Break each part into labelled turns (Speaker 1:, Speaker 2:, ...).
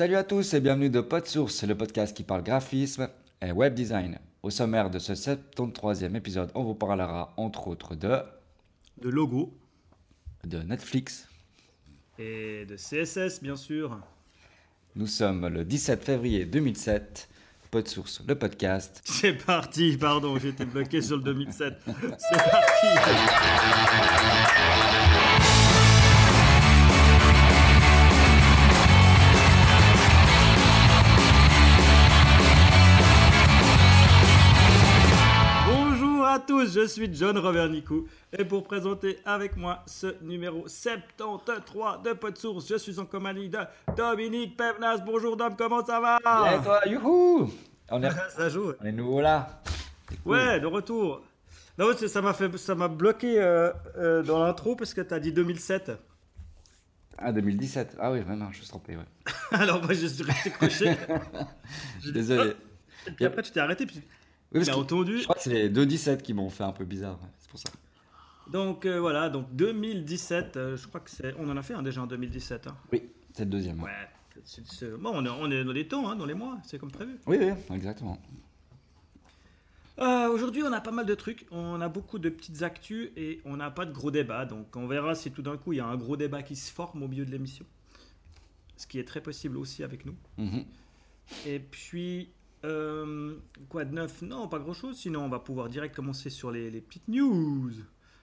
Speaker 1: Salut à tous et bienvenue de PodSource, le podcast qui parle graphisme et web design. Au sommaire de ce 73e épisode, on vous parlera entre autres de,
Speaker 2: de logo
Speaker 1: de Netflix.
Speaker 2: et de CSS, bien sûr.
Speaker 1: Nous sommes le 17 février 2007. PodSource, le podcast.
Speaker 2: C'est parti, pardon, j'étais bloqué sur le 2007. C'est parti. Je suis John Robert Nicou et pour présenter avec moi ce numéro 73 de PodSource, je suis en compagnie de Dominique Pevnas. Bonjour Dom, comment ça va?
Speaker 1: Et toi, youhou on est,
Speaker 2: Ça joue.
Speaker 1: on est nouveau là. Cool.
Speaker 2: Ouais, de retour. Non, ça m'a fait, ça m'a bloqué euh, euh, dans l'intro parce que t'as dit 2007.
Speaker 1: Ah, 2017. Ah oui, vraiment, je me suis trompé, ouais.
Speaker 2: Alors moi je suis resté
Speaker 1: suis désolé.
Speaker 2: Et puis après tu t'es arrêté. Puis...
Speaker 1: Oui,
Speaker 2: entendu.
Speaker 1: je crois que c'est les 2-17 qui m'ont fait un peu bizarre, c'est pour ça.
Speaker 2: Donc euh, voilà, donc 2017. euh, je crois que c'est, on en a fait un déjà en 2017. hein.
Speaker 1: Oui, c'est le deuxième. ouais.
Speaker 2: Bon, on est, on est dans les temps, hein, dans les mois, c'est comme prévu.
Speaker 1: Oui, oui, exactement.
Speaker 2: Euh, Aujourd'hui, on a pas mal de trucs. On a beaucoup de petites actus et on n'a pas de gros débats. Donc, on verra si tout d'un coup il y a un gros débat qui se forme au milieu de l'émission. Ce qui est très possible aussi avec nous.
Speaker 1: Mhm.
Speaker 2: Et puis, euh, quoi de neuf? Non, pas grand chose. Sinon, on va pouvoir direct commencer sur les, les petites news.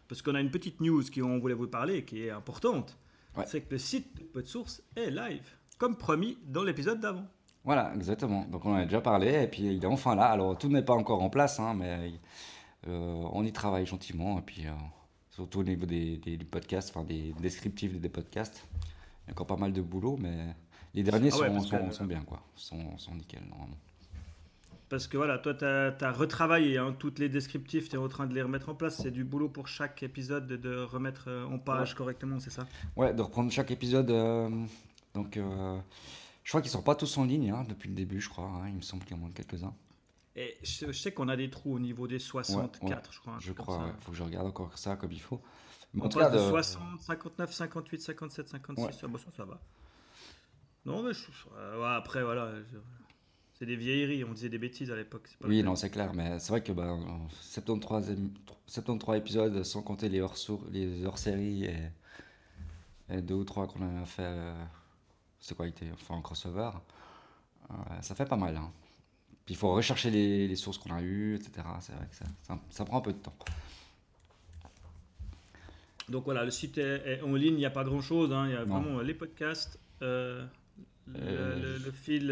Speaker 2: Parce qu'on a une petite news qui on voulait vous parler, qui est importante.
Speaker 1: Ouais.
Speaker 2: C'est que le site de PodSource est live, comme promis dans l'épisode d'avant.
Speaker 1: Voilà, exactement. Donc on en a déjà parlé, et puis il est enfin là. Alors tout n'est pas encore en place, hein, mais euh, on y travaille gentiment, et puis euh, surtout au niveau des, des- du podcast, enfin des descriptifs des podcasts. Il y a encore pas mal de boulot, mais les derniers
Speaker 2: Ah ouais,
Speaker 1: sont, sont bien, quoi. Sont, sont nickel, normalement.
Speaker 2: Parce que voilà, toi, tu as, retravaillé hein, toutes les descriptifs, tu es en train de les remettre en place. C'est du boulot pour chaque épisode de, remettre euh, en page correctement, c'est ça?
Speaker 1: Ouais, de reprendre chaque épisode. euh, donc, euh, je crois qu'ils sont pas tous en ligne hein, depuis le début, je crois. hein. Il me semble qu'il y en manque quelques-uns.
Speaker 2: Et je, sais qu'on a des trous au niveau des 64,
Speaker 1: Ouais, ouais,
Speaker 2: je crois.
Speaker 1: Je crois, ouais. faut que je regarde encore ça comme il faut. Mais en tout cas,
Speaker 2: de
Speaker 1: de-
Speaker 2: 60, 59, 58, 57, 56.
Speaker 1: Ouais.
Speaker 2: Ah, bah, ça, ça va. Non, mais je- euh, après, voilà. je- C'est des vieilleries, on disait des bêtises à l'époque.
Speaker 1: Oui, non, c'est clair, mais c'est vrai que ben, en 73, ém- 73 épisodes, sans compter les hors, les hors séries et, et deux ou trois qu'on a fait, euh, c'est quoi, enfin en crossover, euh, ça fait pas mal. hein. Puis il faut rechercher les, les sources qu'on a eues, etc. C'est vrai que ça, ça, ça prend un peu de temps.
Speaker 2: Donc voilà, le site est, est en ligne, il n'y a pas grand chose. Il y a
Speaker 1: Non.
Speaker 2: vraiment les podcasts, euh, le, le- le fil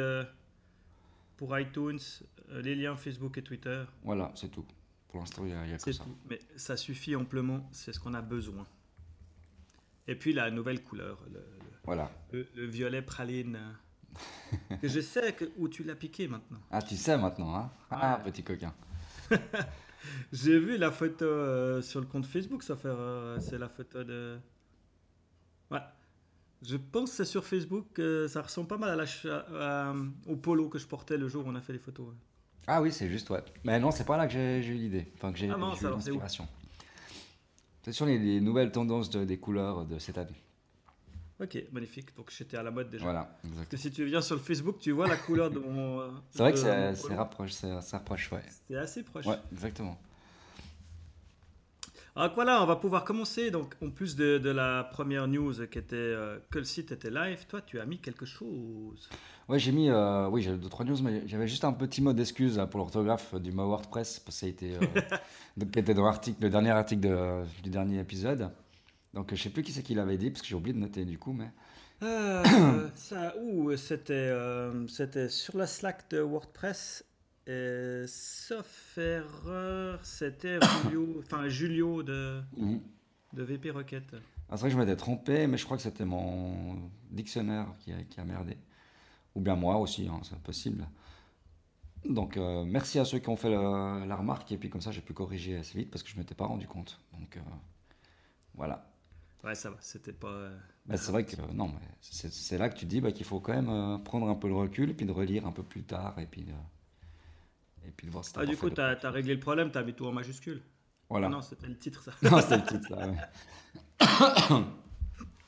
Speaker 2: pour iTunes, euh, les liens Facebook et Twitter.
Speaker 1: Voilà, c'est tout. Pour l'instant, il n'y a, il y a que
Speaker 2: C'est
Speaker 1: ça.
Speaker 2: tout. Mais ça suffit amplement, c'est ce qu'on a besoin. Et puis la nouvelle couleur, le,
Speaker 1: Voilà.
Speaker 2: le- le violet praline. que je sais que, où tu l'as piqué maintenant.
Speaker 1: Ah, tu sais maintenant, hein Ah,
Speaker 2: Ouais.
Speaker 1: petit coquin.
Speaker 2: J'ai vu la photo euh, sur le compte Facebook, ça fait, euh, c'est la photo de. Ouais. Je pense que c'est sur Facebook, euh, ça ressemble pas mal à la ch- à- à- au polo que je portais le jour où on a fait les photos. ouais.
Speaker 1: Ah oui, c'est juste, ouais. Mais non, c'est pas là que j'ai eu l'idée. Enfin, que j'ai
Speaker 2: Ah
Speaker 1: eu l'inspiration. C'est sur les, les nouvelles tendances de- des couleurs de cette année.
Speaker 2: Ok, magnifique. Donc j'étais à la mode déjà.
Speaker 1: Voilà, exactement.
Speaker 2: Que si tu viens sur le Facebook, tu vois la couleur de mon. euh,
Speaker 1: C'est vrai que
Speaker 2: polo.
Speaker 1: rapproche, ça rapproche, ouais.
Speaker 2: C'est assez proche.
Speaker 1: Ouais, exactement.
Speaker 2: Alors voilà, on va pouvoir commencer. Donc, en plus de, de la première news qui était euh, que le site était live, toi, tu as mis quelque chose.
Speaker 1: Ouais, j'ai mis, euh, oui, j'avais deux trois news, mais j'avais juste un petit mot d'excuse là, pour l'orthographe du mot WordPress parce que ça a été, euh, donc, qui était dans l'article, le dernier article de- du dernier épisode. Donc je sais plus qui c'est qui l'avait dit parce que j'ai oublié de noter du coup, mais
Speaker 2: Euh, ça, ouh, c'était, euh, c'était sur la Slack de WordPress. Et, sauf erreur, c'était Julio, enfin Julio de,
Speaker 1: Mhm.
Speaker 2: de VP Rocket.
Speaker 1: Ah, c'est vrai que je m'étais trompé, mais je crois que c'était mon dictionnaire qui a, qui a merdé. Ou bien moi aussi, hein, c'est possible. Donc, euh, merci à ceux qui ont fait le- la remarque, et puis comme ça, j'ai pu corriger assez vite parce que je ne m'étais pas rendu compte. Donc, euh, voilà.
Speaker 2: Ouais, ça va, c'était pas. euh,
Speaker 1: Bah, c'est vrai que, euh, non, mais c'est là que tu dis bah, qu'il faut quand même euh, prendre un peu le recul, et puis de relire un peu plus tard, et puis de, et puis de voir si
Speaker 2: Ah, du coup, tu as, réglé le problème, tu as mis tout en majuscule.
Speaker 1: Voilà.
Speaker 2: Non, c'était le titre, ça.
Speaker 1: Non, c'était le titre, ouais.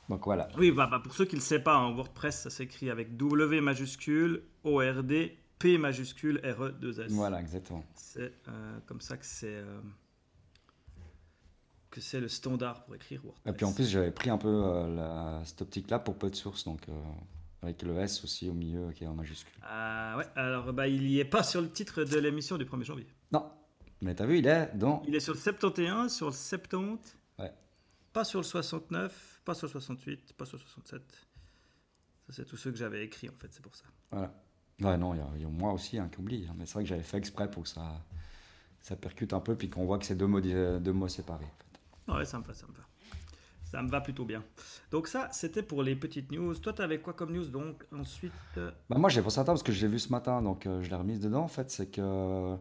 Speaker 1: Donc voilà.
Speaker 2: Oui, bah, bah, pour ceux qui ne le savent pas, en WordPress, ça s'écrit avec W majuscule, O R D, P majuscule, R E 2 S.
Speaker 1: Voilà, exactement.
Speaker 2: C'est euh, comme ça que c'est euh, que c'est le standard pour écrire WordPress.
Speaker 1: Et puis en plus, j'avais pris un peu euh, la, cette optique-là pour peu de source, donc avec le S aussi au milieu qui est en majuscule.
Speaker 2: Ah ouais, alors bah, il n'y est pas sur le titre de l'émission du 1er janvier.
Speaker 1: Non, mais t'as vu, il est dans.
Speaker 2: Il est sur le 71, sur le 70,
Speaker 1: Ouais.
Speaker 2: pas sur le 69, pas sur le 68, pas sur le 67. Ça, c'est tous ceux que j'avais écrits en fait, c'est pour ça.
Speaker 1: Voilà. Ouais, non, il y a- il y, a moi aussi hein, qui oublie, hein, mais c'est vrai que j'avais fait exprès pour que ça, ça percute un peu, puis qu'on voit que c'est deux mots, deux mots séparés. en fait.
Speaker 2: Ouais, ça me va, ça me va. Plutôt bien. Donc ça, c'était pour les petites news. Toi, t'avais quoi comme news donc Ensuite, euh,
Speaker 1: Bah, moi, j'ai pensé à parce que je l'ai vu ce matin, donc euh, je l'ai remise dedans. En fait, c'est que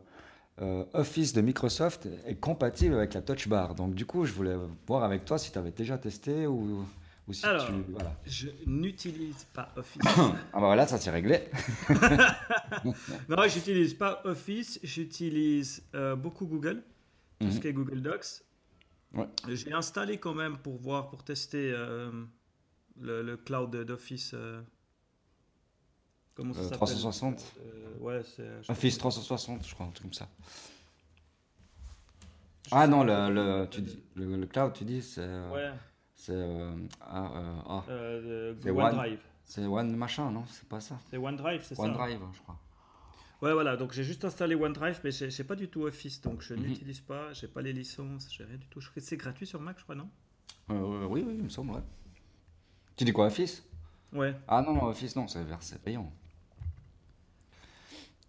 Speaker 1: euh, Office de Microsoft est compatible avec la Touch Bar. Donc, du coup, je voulais voir avec toi si tu avais déjà testé ou, ou si
Speaker 2: Alors.
Speaker 1: tu. Voilà.
Speaker 2: je n'utilise pas Office.
Speaker 1: Ah, bah voilà, ça s'est réglé.
Speaker 2: non, j'utilise pas Office, j'utilise beaucoup Google, tout ce
Speaker 1: Mhm.
Speaker 2: qui est Google Docs.
Speaker 1: Ouais.
Speaker 2: J'ai installé quand même pour voir, pour tester euh, le, le cloud d'Office. euh, comment ça
Speaker 1: Euh,
Speaker 2: s'appelle
Speaker 1: 360.
Speaker 2: Euh, Ouais, c'est. je-
Speaker 1: Office 360, je crois, un truc comme ça. Ah non, le, le, tu dis, le, le cloud, tu dis, c'est. euh,
Speaker 2: Ouais,
Speaker 1: C'est. euh, ah, ah, C'est One-
Speaker 2: OneDrive.
Speaker 1: c'est One machin, non? C'est pas ça.
Speaker 2: C'est OneDrive, c'est ça
Speaker 1: OneDrive, je crois.
Speaker 2: Ouais, voilà, donc j'ai juste installé OneDrive, mais j'ai pas du tout Office, donc je
Speaker 1: Mhm.
Speaker 2: n'utilise pas, j'ai pas les licences, j'ai rien du tout. C'est gratuit sur Mac, je crois, non?
Speaker 1: Euh, oui, oui, il me semble, ouais. Tu dis quoi, Office?
Speaker 2: Ouais,
Speaker 1: Ah non, non, Office, non, c'est payant.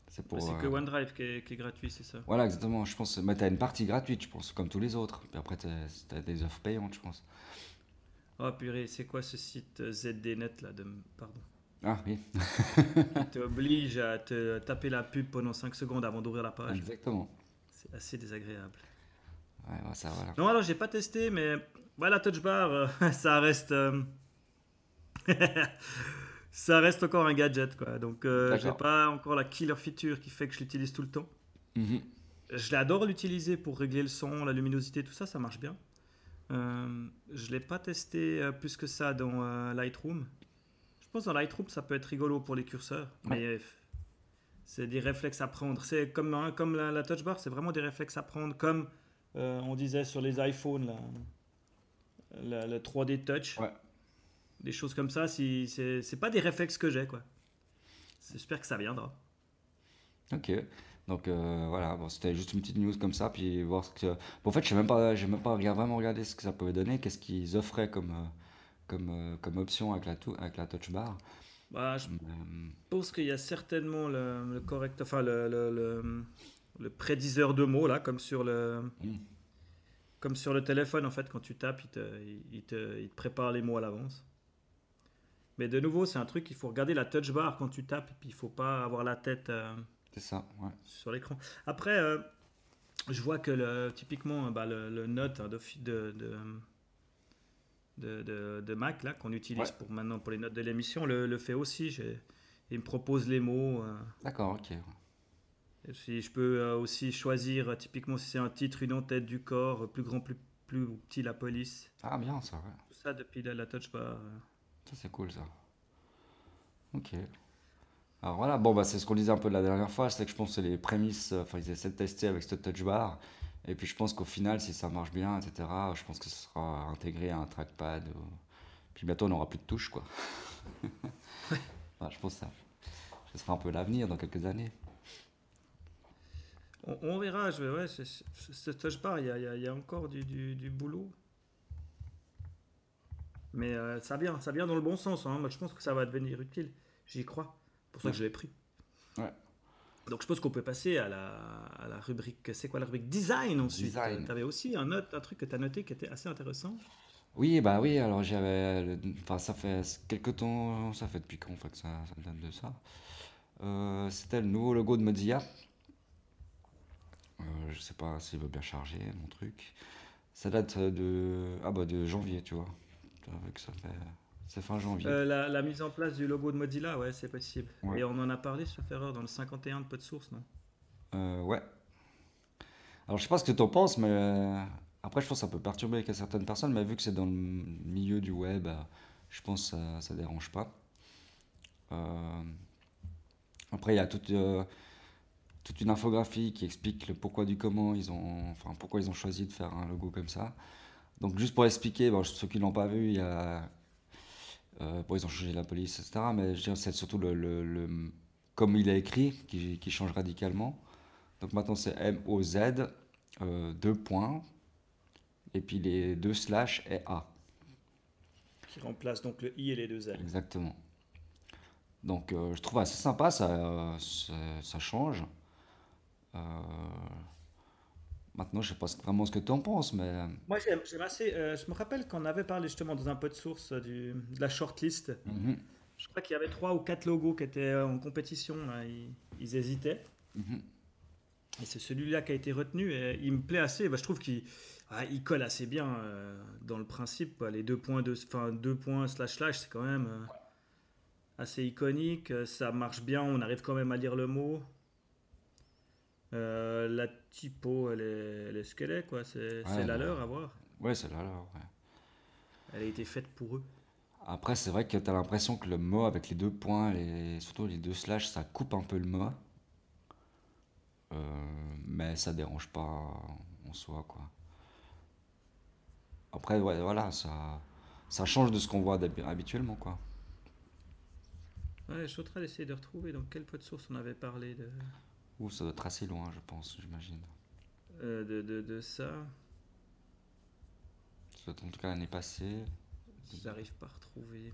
Speaker 1: C'est pour.
Speaker 2: c'est
Speaker 1: euh,
Speaker 2: que OneDrive qui est, qui est gratuit, c'est ça.
Speaker 1: Voilà, exactement. Je pense. Mais t'as une partie gratuite, je pense, comme tous les autres. Puis après, t'as des offres payantes, je pense.
Speaker 2: Oh purée, c'est quoi ce site euh, ZDNet là de... Pardon.
Speaker 1: Ah oui,
Speaker 2: Qui t'oblige à te taper la pub pendant 5 secondes avant d'ouvrir la page.
Speaker 1: exactement.
Speaker 2: C'est assez désagréable.
Speaker 1: Ouais, ouais, ça, voilà.
Speaker 2: Non, alors j'ai pas testé, mais voilà, Touch Bar, euh, ça reste. euh, ça reste encore un gadget, quoi. Donc, euh, j'ai pas encore la killer feature qui fait que je l'utilise tout le temps.
Speaker 1: Mhm.
Speaker 2: Je l'adore l'utiliser pour régler le son, la luminosité, tout ça, ça marche bien. Euh, je l'ai pas testé plus que ça dans Lightroom. Dans Lightroom, ça peut être rigolo pour les curseurs, mais euh, c'est des réflexes à prendre. C'est comme, hein, comme la, la touch bar, c'est vraiment des réflexes à prendre, comme euh, on disait sur les iPhones, la- le 3D touch,
Speaker 1: Ouais.
Speaker 2: des choses comme ça. Si, c'est pas des réflexes que j'ai, quoi. J'espère que ça viendra.
Speaker 1: Ok. Donc euh, voilà, bon, c'était juste une petite news comme ça, puis voir ce que. Bon, en fait, je sais même pas, même pas regard- vraiment regardé ce que ça pouvait donner, qu'est-ce qu'ils offraient comme, euh, comme, euh, comme option avec la, tou- avec la touch bar.
Speaker 2: Bah, je
Speaker 1: Euh,
Speaker 2: pense qu'il y a certainement le, le correct, enfin le, le, le, prédiseur de mots là, comme sur le,
Speaker 1: Mm.
Speaker 2: comme sur le téléphone en fait, quand tu tapes, il te, il, te, il te prépare les mots à l'avance. Mais de nouveau, c'est un truc, il faut regarder la touch bar quand tu tapes, et puis il faut pas avoir la tête euh,
Speaker 1: c'est ça, ouais.
Speaker 2: sur l'écran. Après, euh, je vois que typiquement, bah, le, le note hein, de, de, de, de, de- de Mac là qu'on utilise
Speaker 1: Ouais.
Speaker 2: pour maintenant pour les notes de l'émission le, le fait aussi. Il me propose les mots. euh,
Speaker 1: D'accord, ok.
Speaker 2: et si je peux euh, aussi choisir, euh, typiquement, si c'est un titre, une en-tête du corps, plus grand, plus, plus petit, la police.
Speaker 1: Ah, bien ça, ouais.
Speaker 2: Tout ça depuis la, la touch bar.
Speaker 1: Ça, c'est cool, ça. Ok. Alors voilà, bon, bah, c'est ce qu'on disait un peu la dernière fois, c'est que je pense que c'est les prémices, enfin, ils essaient de tester avec ce touch bar. Et puis, je pense qu'au final, si ça marche bien, etc., je pense que ce sera intégré à un trackpad. ou- Puis bientôt, on n'aura plus de touches, quoi. Voilà, je pense que ça, ce sera un peu l'avenir dans quelques années.
Speaker 2: On, on verra. Je ouais, c'est- c'est- ce touch bar, il y a, y y encore du, du- du boulot. Mais euh, ça vient, ça vient dans le bon sens. hein. Moi, je pense que ça va devenir utile. J'y crois. C'est pour ça que
Speaker 1: Ouais.
Speaker 2: je l'ai pris.
Speaker 1: Ouais.
Speaker 2: Donc, je pense qu'on peut passer à la, à la rubrique. C'est quoi la rubrique? Design ensuite
Speaker 1: Design.
Speaker 2: Tu avais aussi un, note, un truc que tu as noté qui était assez intéressant?
Speaker 1: Oui, bah oui, alors j'avais. Enfin, ça fait quelques temps, ça fait depuis quand en fait ça, ça date de ça. Euh, C'était le nouveau logo de Mozilla. Euh, je sais pas s'il veut bien charger mon truc. Ça date de. Ah bah de janvier, tu vois. Avec ça fait. C'est fin janvier.
Speaker 2: Euh, la, la mise en place du logo de Mozilla, ouais, c'est possible.
Speaker 1: Ouais.
Speaker 2: Et on en a parlé, sauf erreur, dans le 51 de Peu de Source, non?
Speaker 1: Euh, ouais. Alors je sais pas ce que t'en penses, mais euh, après je pense que ça peut perturber certaines personnes, mais vu que c'est dans le milieu du web, je pense que ça, ça dérange pas. Après, il y a toute, toute une infographie qui explique le pourquoi du comment ils ont, enfin, pourquoi ils ont choisi de faire un logo comme ça. Donc, juste pour expliquer, bon, ceux qui l'ont pas vu, il y a. Euh, bon, ils ont changé la police, etc. Mais c'est surtout le, le- le- comme il est écrit qui, qui change radicalement. Donc maintenant, c'est M-O-Z, euh, deux points, et puis les deux slash et A.
Speaker 2: Qui remplace donc le I et les deux L.
Speaker 1: Exactement. Donc euh, je trouve assez sympa, ça, euh, ça, ça change. Euh, maintenant, je sais pas vraiment ce que tu en penses, mais euh,
Speaker 2: Moi, j'aime assez. euh, je me rappelle qu'on avait parlé justement dans un peu de source euh, du, de la shortlist.
Speaker 1: mhm,
Speaker 2: Je crois qu'il y avait trois ou quatre logos qui étaient en compétition. là. Ils, ils hésitaient.
Speaker 1: mhm.
Speaker 2: Et c'est celui-là qui a été retenu. Et il me plaît assez. Bah, je trouve qu'il ah, il colle assez bien euh, dans le principe. quoi. Les deux points, de, enfin, deux points slash slash, c'est quand même euh, assez iconique. Ça marche bien. On arrive quand même à lire le mot. Euh, la typo, elle est, elle est ce qu'elle est. quoi. C'est
Speaker 1: Ouais,
Speaker 2: la
Speaker 1: ouais.
Speaker 2: leur à voir.
Speaker 1: ouais, c'est là. ouais.
Speaker 2: Elle a été faite pour eux.
Speaker 1: Après, c'est vrai que tu as l'impression que le mot avec les deux points et surtout les deux slash, ça coupe un peu le mot. Euh, mais ça dérange pas en soi, quoi. Après, ouais, voilà, ça, ça change de ce qu'on voit habituellement, quoi.
Speaker 2: Ouais, je suis en train d'essayer de retrouver dans quel code source on avait parlé de,
Speaker 1: Ouh, ça doit être assez loin, je pense, j'imagine.
Speaker 2: euh, de, de, de ça.
Speaker 1: Ça doit être en tout cas l'année passée.
Speaker 2: J'arrive pas à retrouver.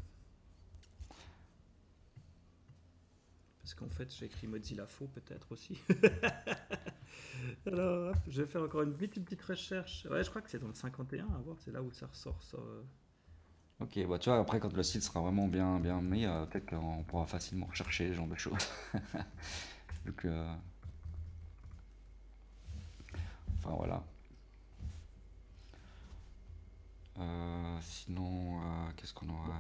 Speaker 2: Parce qu'en fait, j'ai écrit Mozilla faux peut-être aussi. Alors, je vais faire encore une petite, petite recherche. Ouais, je crois que c'est dans le 51, à voir, c'est là où ça ressort. Ça.
Speaker 1: Ok, bah tu vois, après, quand le site sera vraiment bien, bien mis, euh, peut-être qu'on pourra facilement rechercher ce genre de choses. Donc, euh, enfin, voilà. Euh, sinon, euh, qu'est-ce qu'on aura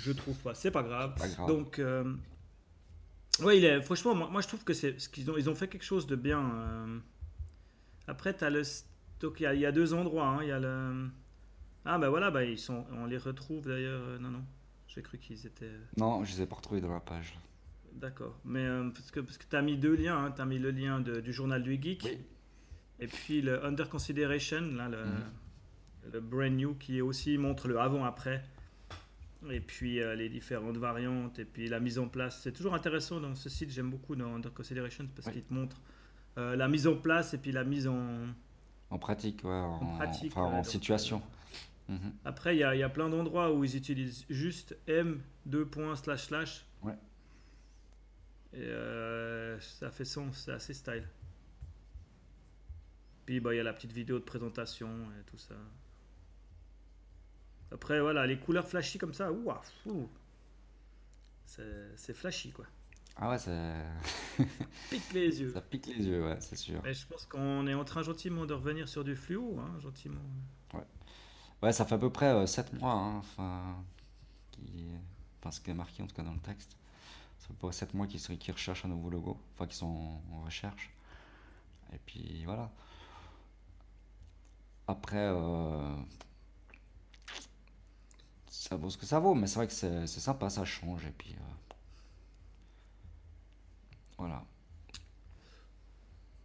Speaker 2: Je trouve pas, c'est pas grave.
Speaker 1: Pas grave.
Speaker 2: Donc, euh, ouais, il est, franchement, moi, moi, je trouve que c'est ce qu'ils ont, ils ont fait quelque chose de bien. Après, t'as le, donc il y a, il y a deux endroits. hein, Il y a le, ah bah voilà, bah ils sont, on les retrouve d'ailleurs. non non, j'ai cru qu'ils étaient.
Speaker 1: Non, je les ai pas retrouvés dans la page.
Speaker 2: D'accord. Mais euh, parce que parce que t'as mis deux liens. Hein, t'as mis le lien de- du journal du geek
Speaker 1: Oui.
Speaker 2: Et puis le under consideration là le,
Speaker 1: Mhm.
Speaker 2: le brand new qui aussi montre le avant après. Et puis euh, les différentes variantes et puis la mise en place. C'est toujours intéressant dans ce site. J'aime beaucoup dans Under Consideration parce qu'il te montre euh, la mise en place et puis la mise en.
Speaker 1: En pratique, ouais, en,
Speaker 2: pratique,
Speaker 1: enfin,
Speaker 2: ouais,
Speaker 1: en
Speaker 2: donc,
Speaker 1: situation.
Speaker 2: Après, il y a, il y a plein d'endroits où ils utilisent juste M 2 points slash slash.
Speaker 1: Ouais.
Speaker 2: Et euh, ça fait sens, c'est assez style. Puis bah, il y a la petite vidéo de présentation et tout ça. Après, voilà, les couleurs flashy comme ça, ouah. C'est flashy quoi.
Speaker 1: Ah ouais, ça,
Speaker 2: Pique les yeux.
Speaker 1: ça pique les yeux, ouais, c'est sûr.
Speaker 2: Mais je pense qu'on est en train gentiment de revenir sur du fluo, hein, gentiment.
Speaker 1: Ouais, ça fait à peu près 7 mois, hein, enfin, qui, enfin, ce qui est marqué en tout cas dans le texte. Ça fait à peu près 7 mois qu'ils recherchent un nouveau logo, enfin, qu'ils sont en recherche. Et puis voilà. Après, euh, ça vaut ce que ça vaut, mais c'est vrai que c'est sympa, ça change. Et puis euh, voilà.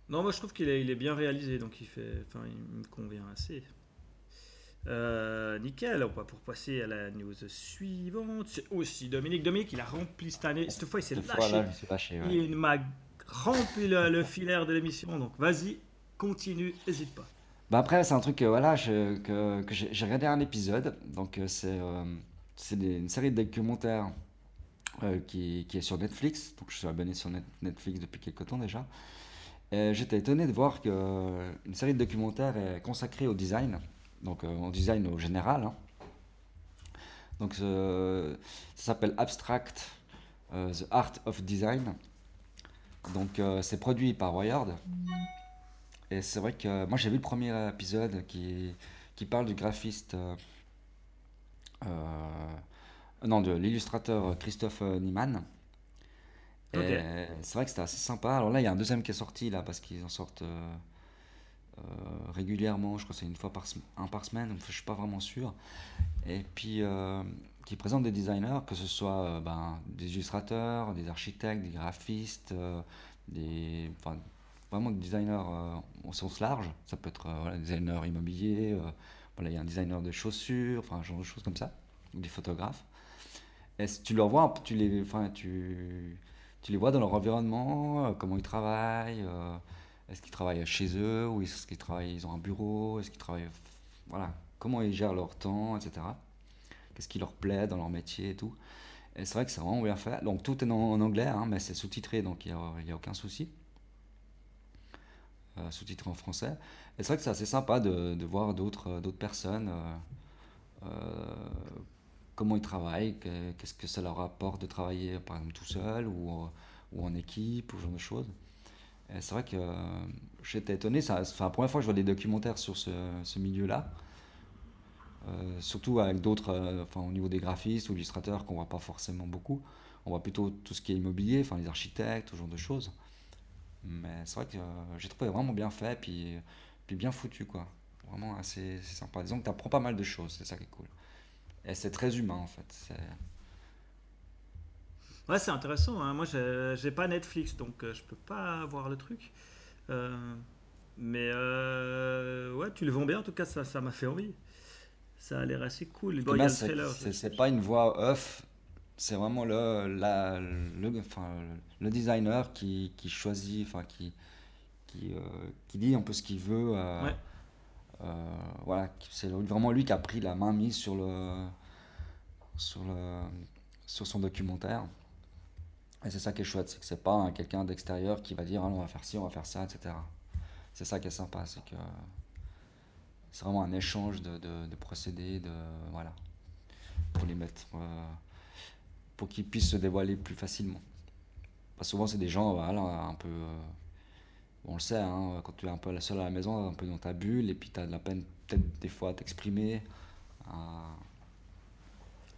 Speaker 2: Non, moi je trouve qu'il est, il est bien réalisé, donc il fait, enfin, il me convient assez. Euh, nickel, on va pour passer à la news suivante. C'est aussi Dominique. Dominique, il a rempli cette année. Cette fois, il s'est lâché.
Speaker 1: ouais.
Speaker 2: Il m'a rempli le, le filaire de l'émission. Donc, vas-y, continue, hésite pas.
Speaker 1: Bah après, c'est un truc voilà, que, j'ai regardé un épisode. Donc, euh, c'est euh, une série de documentaires euh, qui, qui est sur Netflix. Donc, je suis abonné sur Net- Netflix depuis quelques temps déjà. J'étais étonné de voir qu'une série de documentaires est consacrée au design. Donc, au design au général. hein. Donc, ça s'appelle Abstract, The Art of Design. Donc, c'est produit par Wired. Et c'est vrai que moi j'ai vu le premier épisode qui, qui parle du graphiste, euh, euh, non, de l'illustrateur Christophe Niemann. Et c'est vrai que c'était assez sympa. Alors là, il y a un deuxième qui est sorti là parce qu'ils en sortent euh, euh, régulièrement. Je crois que c'est une fois par, un par semaine. Enfin, je suis pas vraiment sûr. Et puis, euh, qui présente des designers, que ce soit ben, des illustrateurs, des architectes, des graphistes, des, vraiment des designers euh, au sens large. Ça peut être voilà, des designers immobiliers, voilà, il y a un designer de chaussures, enfin un genre de choses comme ça, des photographes. Et si tu leur vois, tu les, enfin, tu, tu les vois dans leur environnement, comment ils travaillent, est-ce qu'ils travaillent chez eux, ou est-ce qu'ils travaillent, ils ont un bureau, est-ce qu'ils travaillent, voilà, comment ils gèrent leur temps, etc qu'est-ce qui leur plaît dans leur métier et tout. Et c'est vrai que c'est vraiment bien fait. Donc tout est en, anglais, hein, mais c'est sous-titré, donc il n'y a, aucun souci. Euh, sous-titré en français. Et c'est vrai que c'est assez sympa de, voir d'autres personnes, euh, euh, comment ils travaillent, qu'est-ce que ça leur apporte de travailler par exemple tout seul ou, ou en équipe, ou ce genre de choses. Et c'est vrai que j'étais étonné, c'est la première fois que je vois des documentaires sur ce, ce milieu-là. Euh, surtout avec d'autres, euh, enfin au niveau des graphistes ou illustrateurs qu'on voit pas forcément beaucoup. On voit plutôt tout ce qui est immobilier, enfin les architectes, ce genre de choses. Mais c'est vrai que euh, j'ai trouvé vraiment bien fait, puis, puis bien foutu quoi. Vraiment assez, sympa. Disons que tu apprends pas mal de choses, c'est ça qui est cool. Et c'est très humain en fait.
Speaker 2: Ouais, c'est intéressant. Hein. Moi, j'ai pas Netflix, donc je peux pas voir le truc. mais ouais, tu le vends bien, en tout cas, ça m'a fait envie ça a l'air assez cool.
Speaker 1: Bon, c'est pas une voix off, c'est vraiment le, la, le, enfin, le designer qui, qui choisit, enfin, qui, qui, euh, qui, dit un peu ce qu'il veut. Euh, euh, voilà, c'est vraiment lui qui a pris la main mise sur, le, sur, le, sur son documentaire. Et c'est ça qui est chouette, c'est que c'est pas quelqu'un d'extérieur qui va dire ah, on va faire ci, on va faire ça, etc. C'est ça qui est sympa, c'est que c'est vraiment un échange de, de, procédés, de, voilà, pour les mettre, pour qu'ils puissent se dévoiler plus facilement. Parce souvent, c'est des gens, voilà, un peu. Euh, on le sait, hein, quand tu es un peu seul à la maison, un peu dans ta bulle, et puis tu as de la peine, peut-être des fois, à t'exprimer, à,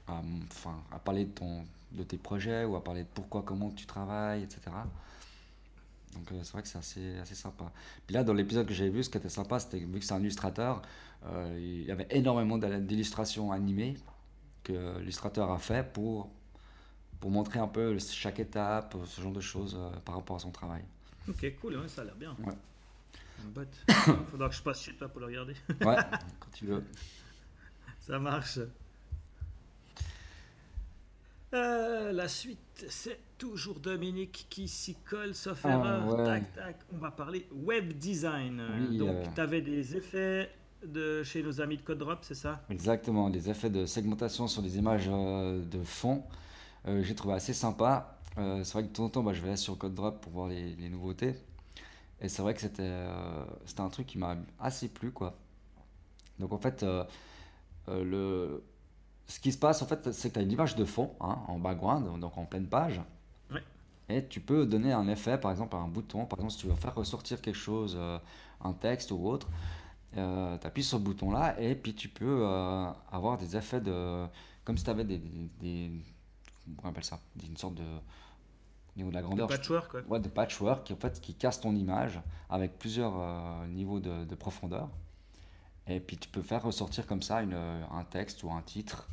Speaker 1: enfin, à parler de, tes projets, ou à parler de pourquoi, comment tu travailles, etc. Donc euh, c'est vrai que c'est assez, assez sympa. Puis là, dans l'épisode que j'avais vu, ce qui était sympa, c'était vu que c'est un illustrateur, euh, il y avait énormément d'illustrations animées que l'illustrateur a fait pour, pour montrer un peu chaque étape, ce genre de choses euh, par rapport à son travail.
Speaker 2: Ok, cool, ça a l'air bien. Ouais. Il faudra que je passe chez toi pour le regarder.
Speaker 1: ouais, quand tu veux.
Speaker 2: Ça marche. Euh, la suite, c'est toujours Dominique qui s'y colle, sauf ah, erreur. Tac, tac. On va parler web design. Donc, euh. tu avais des effets de chez nos amis de CodeDrop, c'est ça?
Speaker 1: Exactement, des effets de segmentation sur des images euh, de fond. J'ai trouvé assez sympa. c'est vrai que de temps en temps, bah, je vais sur CodeDrop pour voir les, les nouveautés. Et c'est vrai que c'était c'était un truc qui m'a assez plu. quoi. Donc, en fait, le ce qui se passe, en fait, c'est que tu as une image de fond hein, en background, donc en pleine page. Et tu peux donner un effet, par exemple, à un bouton. Par exemple, si tu veux faire ressortir quelque chose, euh, un texte ou autre, euh, tu appuies sur le bouton là et puis tu peux euh, avoir des effets de. Comme si tu avais des, des, On appelle ça? Une sorte de. Au niveau de la grandeur.
Speaker 2: De patchwork, quoi.
Speaker 1: Ouais, de patchwork qui, en fait, qui casse ton image avec plusieurs niveaux de, de profondeur. Et puis tu peux faire ressortir comme ça une, un texte ou un titre.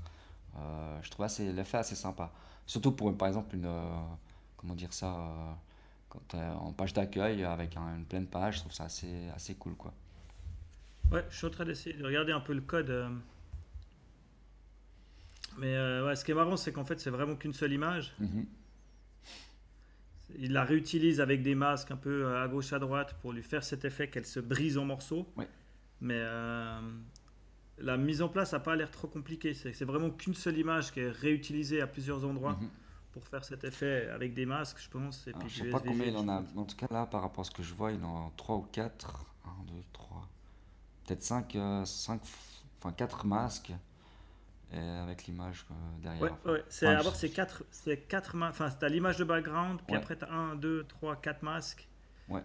Speaker 1: Euh, je trouve l'effet assez sympa. Surtout pour, par exemple, une, euh, comment dire ça, euh, quand en page d'accueil avec une pleine page, je trouve ça assez, assez cool. Quoi.
Speaker 2: Ouais, je suis en train d'essayer de regarder un peu le code. Mais ouais, ce qui est marrant, c'est qu'en fait, c'est vraiment qu'une seule image. Mhm. Il la réutilise avec des masques un peu à gauche à droite pour lui faire cet effet qu'elle se brise en morceaux. Ouais. Mais euh, la mise en place n'a pas l'air trop compliquée. C'est vraiment qu'une seule image qui est réutilisée à plusieurs endroits mhm. pour faire cet effet avec des masques, je pense.
Speaker 1: je ne sais pas combien il en a. En tout cas, là, par rapport à ce que je vois, il en a 3 ou 4. 1, 2, 3. Peut-être 5, 5, euh, enfin 4 masques. Et avec l'image euh, derrière.
Speaker 2: Ouais, ouais. C'est enfin, c'est 4, 4 Enfin, tu as l'image de background, puis après tu as 1, 2, 3, 4 masques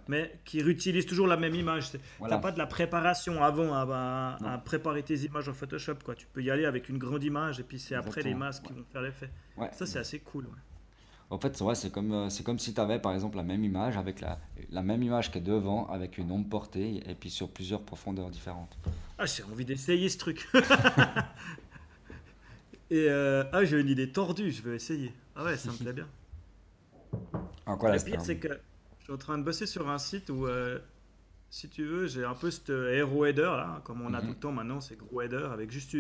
Speaker 2: mais qui réutilise toujours la même image. Tu n'as pas de la préparation avant à, préparer tes images en Photoshop. Quoi. Tu peux y aller avec une grande image et puis c'est après les masques qui vont faire l'effet. Ça, c'est assez cool.
Speaker 1: En fait, c'est comme, euh, comme si tu avais par exemple la même image avec la, la même image qui est devant avec une ombre portée et puis sur plusieurs profondeurs différentes.
Speaker 2: Ah, j'ai envie d'essayer ce truc. Et euh, ah, j'ai une idée tordue, je veux essayer. Ah ouais, ça me plaît bien.
Speaker 1: En quoi, là,
Speaker 2: Le
Speaker 1: c'était
Speaker 2: pire, c'est que je suis en train de bosser sur un site où, euh, si tu veux, j'ai un peu ce hero header là, comme on a
Speaker 1: Mhm.
Speaker 2: tout le temps maintenant, c'est gros header avec juste,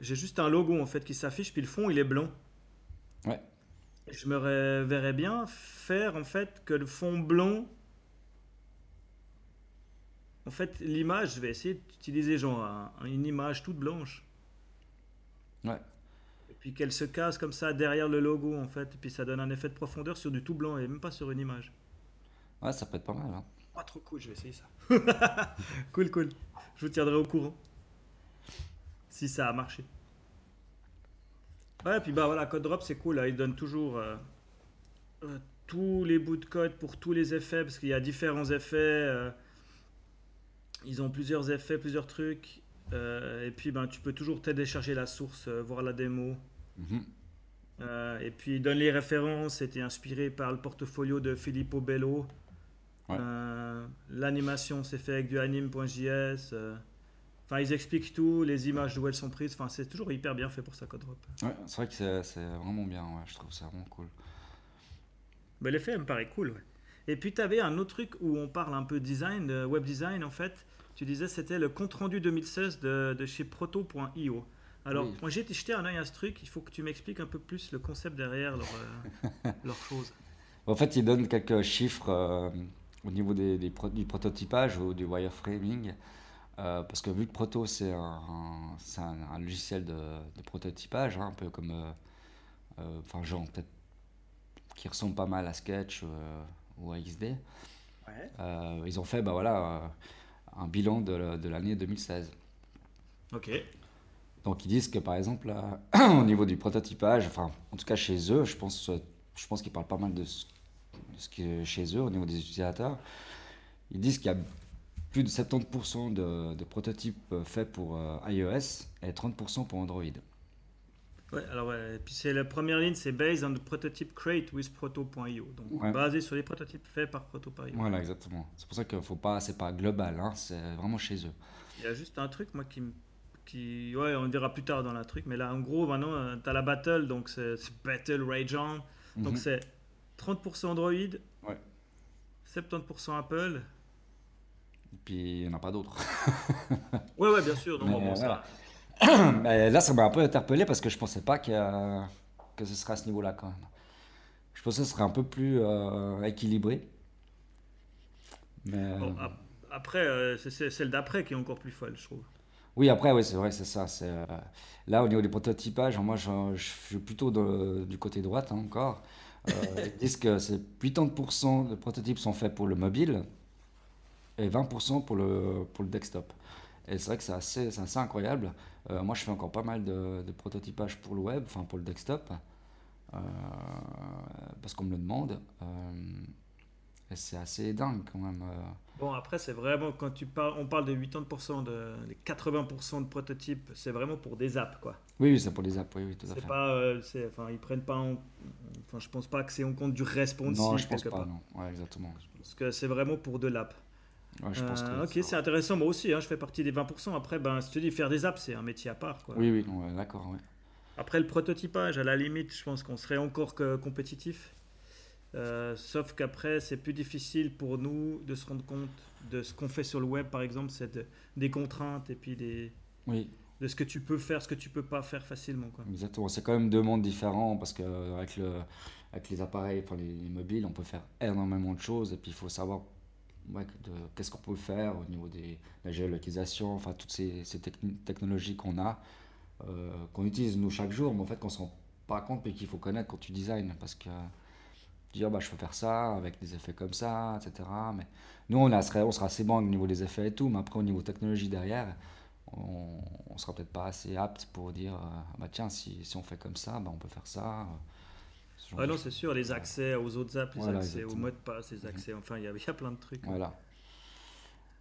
Speaker 2: j'ai juste un logo en fait qui s'affiche, puis le fond il est blanc.
Speaker 1: Ouais.
Speaker 2: Je me verrais bien faire en fait que le fond blanc, en fait l'image, je vais essayer d'utiliser genre un- une image toute blanche.
Speaker 1: Ouais.
Speaker 2: Puis qu'elle se casse comme ça derrière le logo en fait, et puis ça donne un effet de profondeur sur du tout blanc et même pas sur une image.
Speaker 1: Ouais, ça peut être pas mal. Hein.
Speaker 2: Ah, trop cool, je vais essayer ça. cool, cool. Je vous tiendrai au courant. Si ça a marché. Ouais, puis bah voilà, Code Drop, c'est cool. Là. Il donne toujours euh, euh, tous les bouts de code pour tous les effets, parce qu'il y a différents effets. euh, ils ont plusieurs effets, plusieurs trucs. Euh, et puis, ben, tu peux toujours télécharger la source, euh, voir la démo.
Speaker 1: Mhm.
Speaker 2: Euh, et puis, il donne les références. C'était inspiré par le portfolio de Filippo Bello.
Speaker 1: Ouais.
Speaker 2: Euh, L'animation, c'est fait avec du anime.js. euh. Enfin, ils expliquent tout, les images d'où elles sont prises. Enfin, c'est toujours hyper bien fait pour ça, Code Drop.
Speaker 1: Ouais, c'est vrai que c'est vraiment bien. Ouais, je trouve ça vraiment cool.
Speaker 2: Mais l'effet me paraît cool. Et puis, tu avais un autre truc où on parle un peu design, de web design en fait. Tu disais c'était le compte rendu 2016 de, de chez proto.io. Alors,
Speaker 1: Oui.
Speaker 2: moi j'ai jeter un œil à ce truc. Il faut que tu m'expliques un peu plus le concept derrière leur, euh, leur chose.
Speaker 1: En fait, il donne quelques chiffres euh, au niveau des, du prototypage ou du wireframing. Euh, parce que vu que Proto, c'est un, un- un, un logiciel de, de prototypage, hein, un peu comme. euh, Enfin, genre, peut-être. qui ressemble pas mal à Sketch ou à XD.
Speaker 2: Ouais.
Speaker 1: Ils ont fait, bah voilà, un bilan de, de l'année 2016.
Speaker 2: Ok.
Speaker 1: Donc ils disent que par exemple, là, au niveau du prototypage, enfin en tout cas chez eux, je pense, euh, je pense qu'ils parlent pas mal de ce, de ce qui est chez eux au niveau des utilisateurs. Ils disent qu'il y a plus de 70% de, de prototypes euh, faits pour euh, iOS et 30% pour Android.
Speaker 2: Ouais, alors ouais, et puis c'est la première ligne, c'est based on the prototype crate with proto.io. Donc
Speaker 1: Ouais.
Speaker 2: basé sur les prototypes faits par proto.io.
Speaker 1: Voilà, exactement. C'est pour ça qu'il faut pas, c'est pas global, hein, c'est vraiment chez eux.
Speaker 2: Il y a juste un truc, moi, qui me. Qui... Ouais, on verra plus tard dans la truc, mais là, en gros, maintenant, tu as la battle, donc c'est Battle Rage On. Donc
Speaker 1: Mhm.
Speaker 2: c'est 30% Android,
Speaker 1: Ouais.
Speaker 2: 70% Apple.
Speaker 1: Et puis il n'y en a pas d'autres.
Speaker 2: Ouais, ouais, bien sûr. Non,
Speaker 1: Mais,
Speaker 2: bon, ça-
Speaker 1: voilà. Mais là, ça m'a un peu interpellé parce que je pensais pas que, euh, que ce serait à ce niveau-là quand même. Je pensais que ce serait un peu plus euh, équilibré. Mais
Speaker 2: Bon, ap- après, euh, c'est- celle d'après qui est encore plus folle, je trouve.
Speaker 1: oui, après, oui, c'est vrai, c'est ça. c'est, euh, Là, au niveau du prototypage, moi, je, je suis plutôt de- du côté droite hein, encore. Euh, ils disent que c'est 80% de prototypes sont faits pour le mobile et 20% pour le, pour le desktop. Et c'est vrai que c'est assez, incroyable. Euh, moi, je fais encore pas mal de, de prototypage pour le web, enfin pour le desktop, euh, parce qu'on me le demande. Euh, et c'est assez dingue quand même.
Speaker 2: Bon, après, c'est vraiment, quand tu parles, on parle de 80%, de, les 80% de prototypes, c'est vraiment pour des apps, quoi.
Speaker 1: Oui, oui, c'est pour les apps, oui, oui, tout à fait.
Speaker 2: pas, enfin, ils prennent pas, en- enfin, je pense pas que c'est en compte du responsive
Speaker 1: non, je pense
Speaker 2: quelque
Speaker 1: pas,
Speaker 2: part.
Speaker 1: non. Ouais, exactement.
Speaker 2: Parce que c'est vraiment pour de l'app.
Speaker 1: Ouais, je pense
Speaker 2: Euh,
Speaker 1: que
Speaker 2: ok, c'est intéressant. Moi aussi, hein, je fais partie des 20%. Après, ben, si tu dis faire des apps, c'est un métier à part. Quoi.
Speaker 1: Oui, oui, d'accord, ouais.
Speaker 2: Après, le prototypage, à la limite, je pense qu'on serait encore que compétitif. Euh, sauf qu'après, c'est plus difficile pour nous de se rendre compte de ce qu'on fait sur le web, par exemple, c'est de- des contraintes et puis des,
Speaker 1: Oui,
Speaker 2: de ce que tu peux faire, ce que tu peux pas faire facilement. Quoi.
Speaker 1: exactement. C'est quand même deux mondes différents parce que euh, avec, le, avec les appareils, enfin les, les mobiles, on peut faire énormément de choses et puis il faut savoir qu'est-ce qu'on peut faire au niveau de la géolocalisation, enfin toutes ces, technologies qu'on a, euh, qu'on utilise nous chaque jour, mais en fait qu'on se rend pas compte mais qu'il faut connaître quand tu designs parce que dire bah je peux faire ça avec des effets comme ça, etc. Mais nous on, sera assez bon au niveau des effets et tout, mais après au niveau technologie derrière, on, on sera peut-être pas assez apte pour dire euh, bah tiens si, on fait comme ça, bah on peut faire ça. euh,
Speaker 2: Ah non, c'est sûr, les accès aux autres apps, les
Speaker 1: Voilà,
Speaker 2: accès aux mots de passe, les accès, enfin, il y, a- il y a plein de trucs.
Speaker 1: Voilà.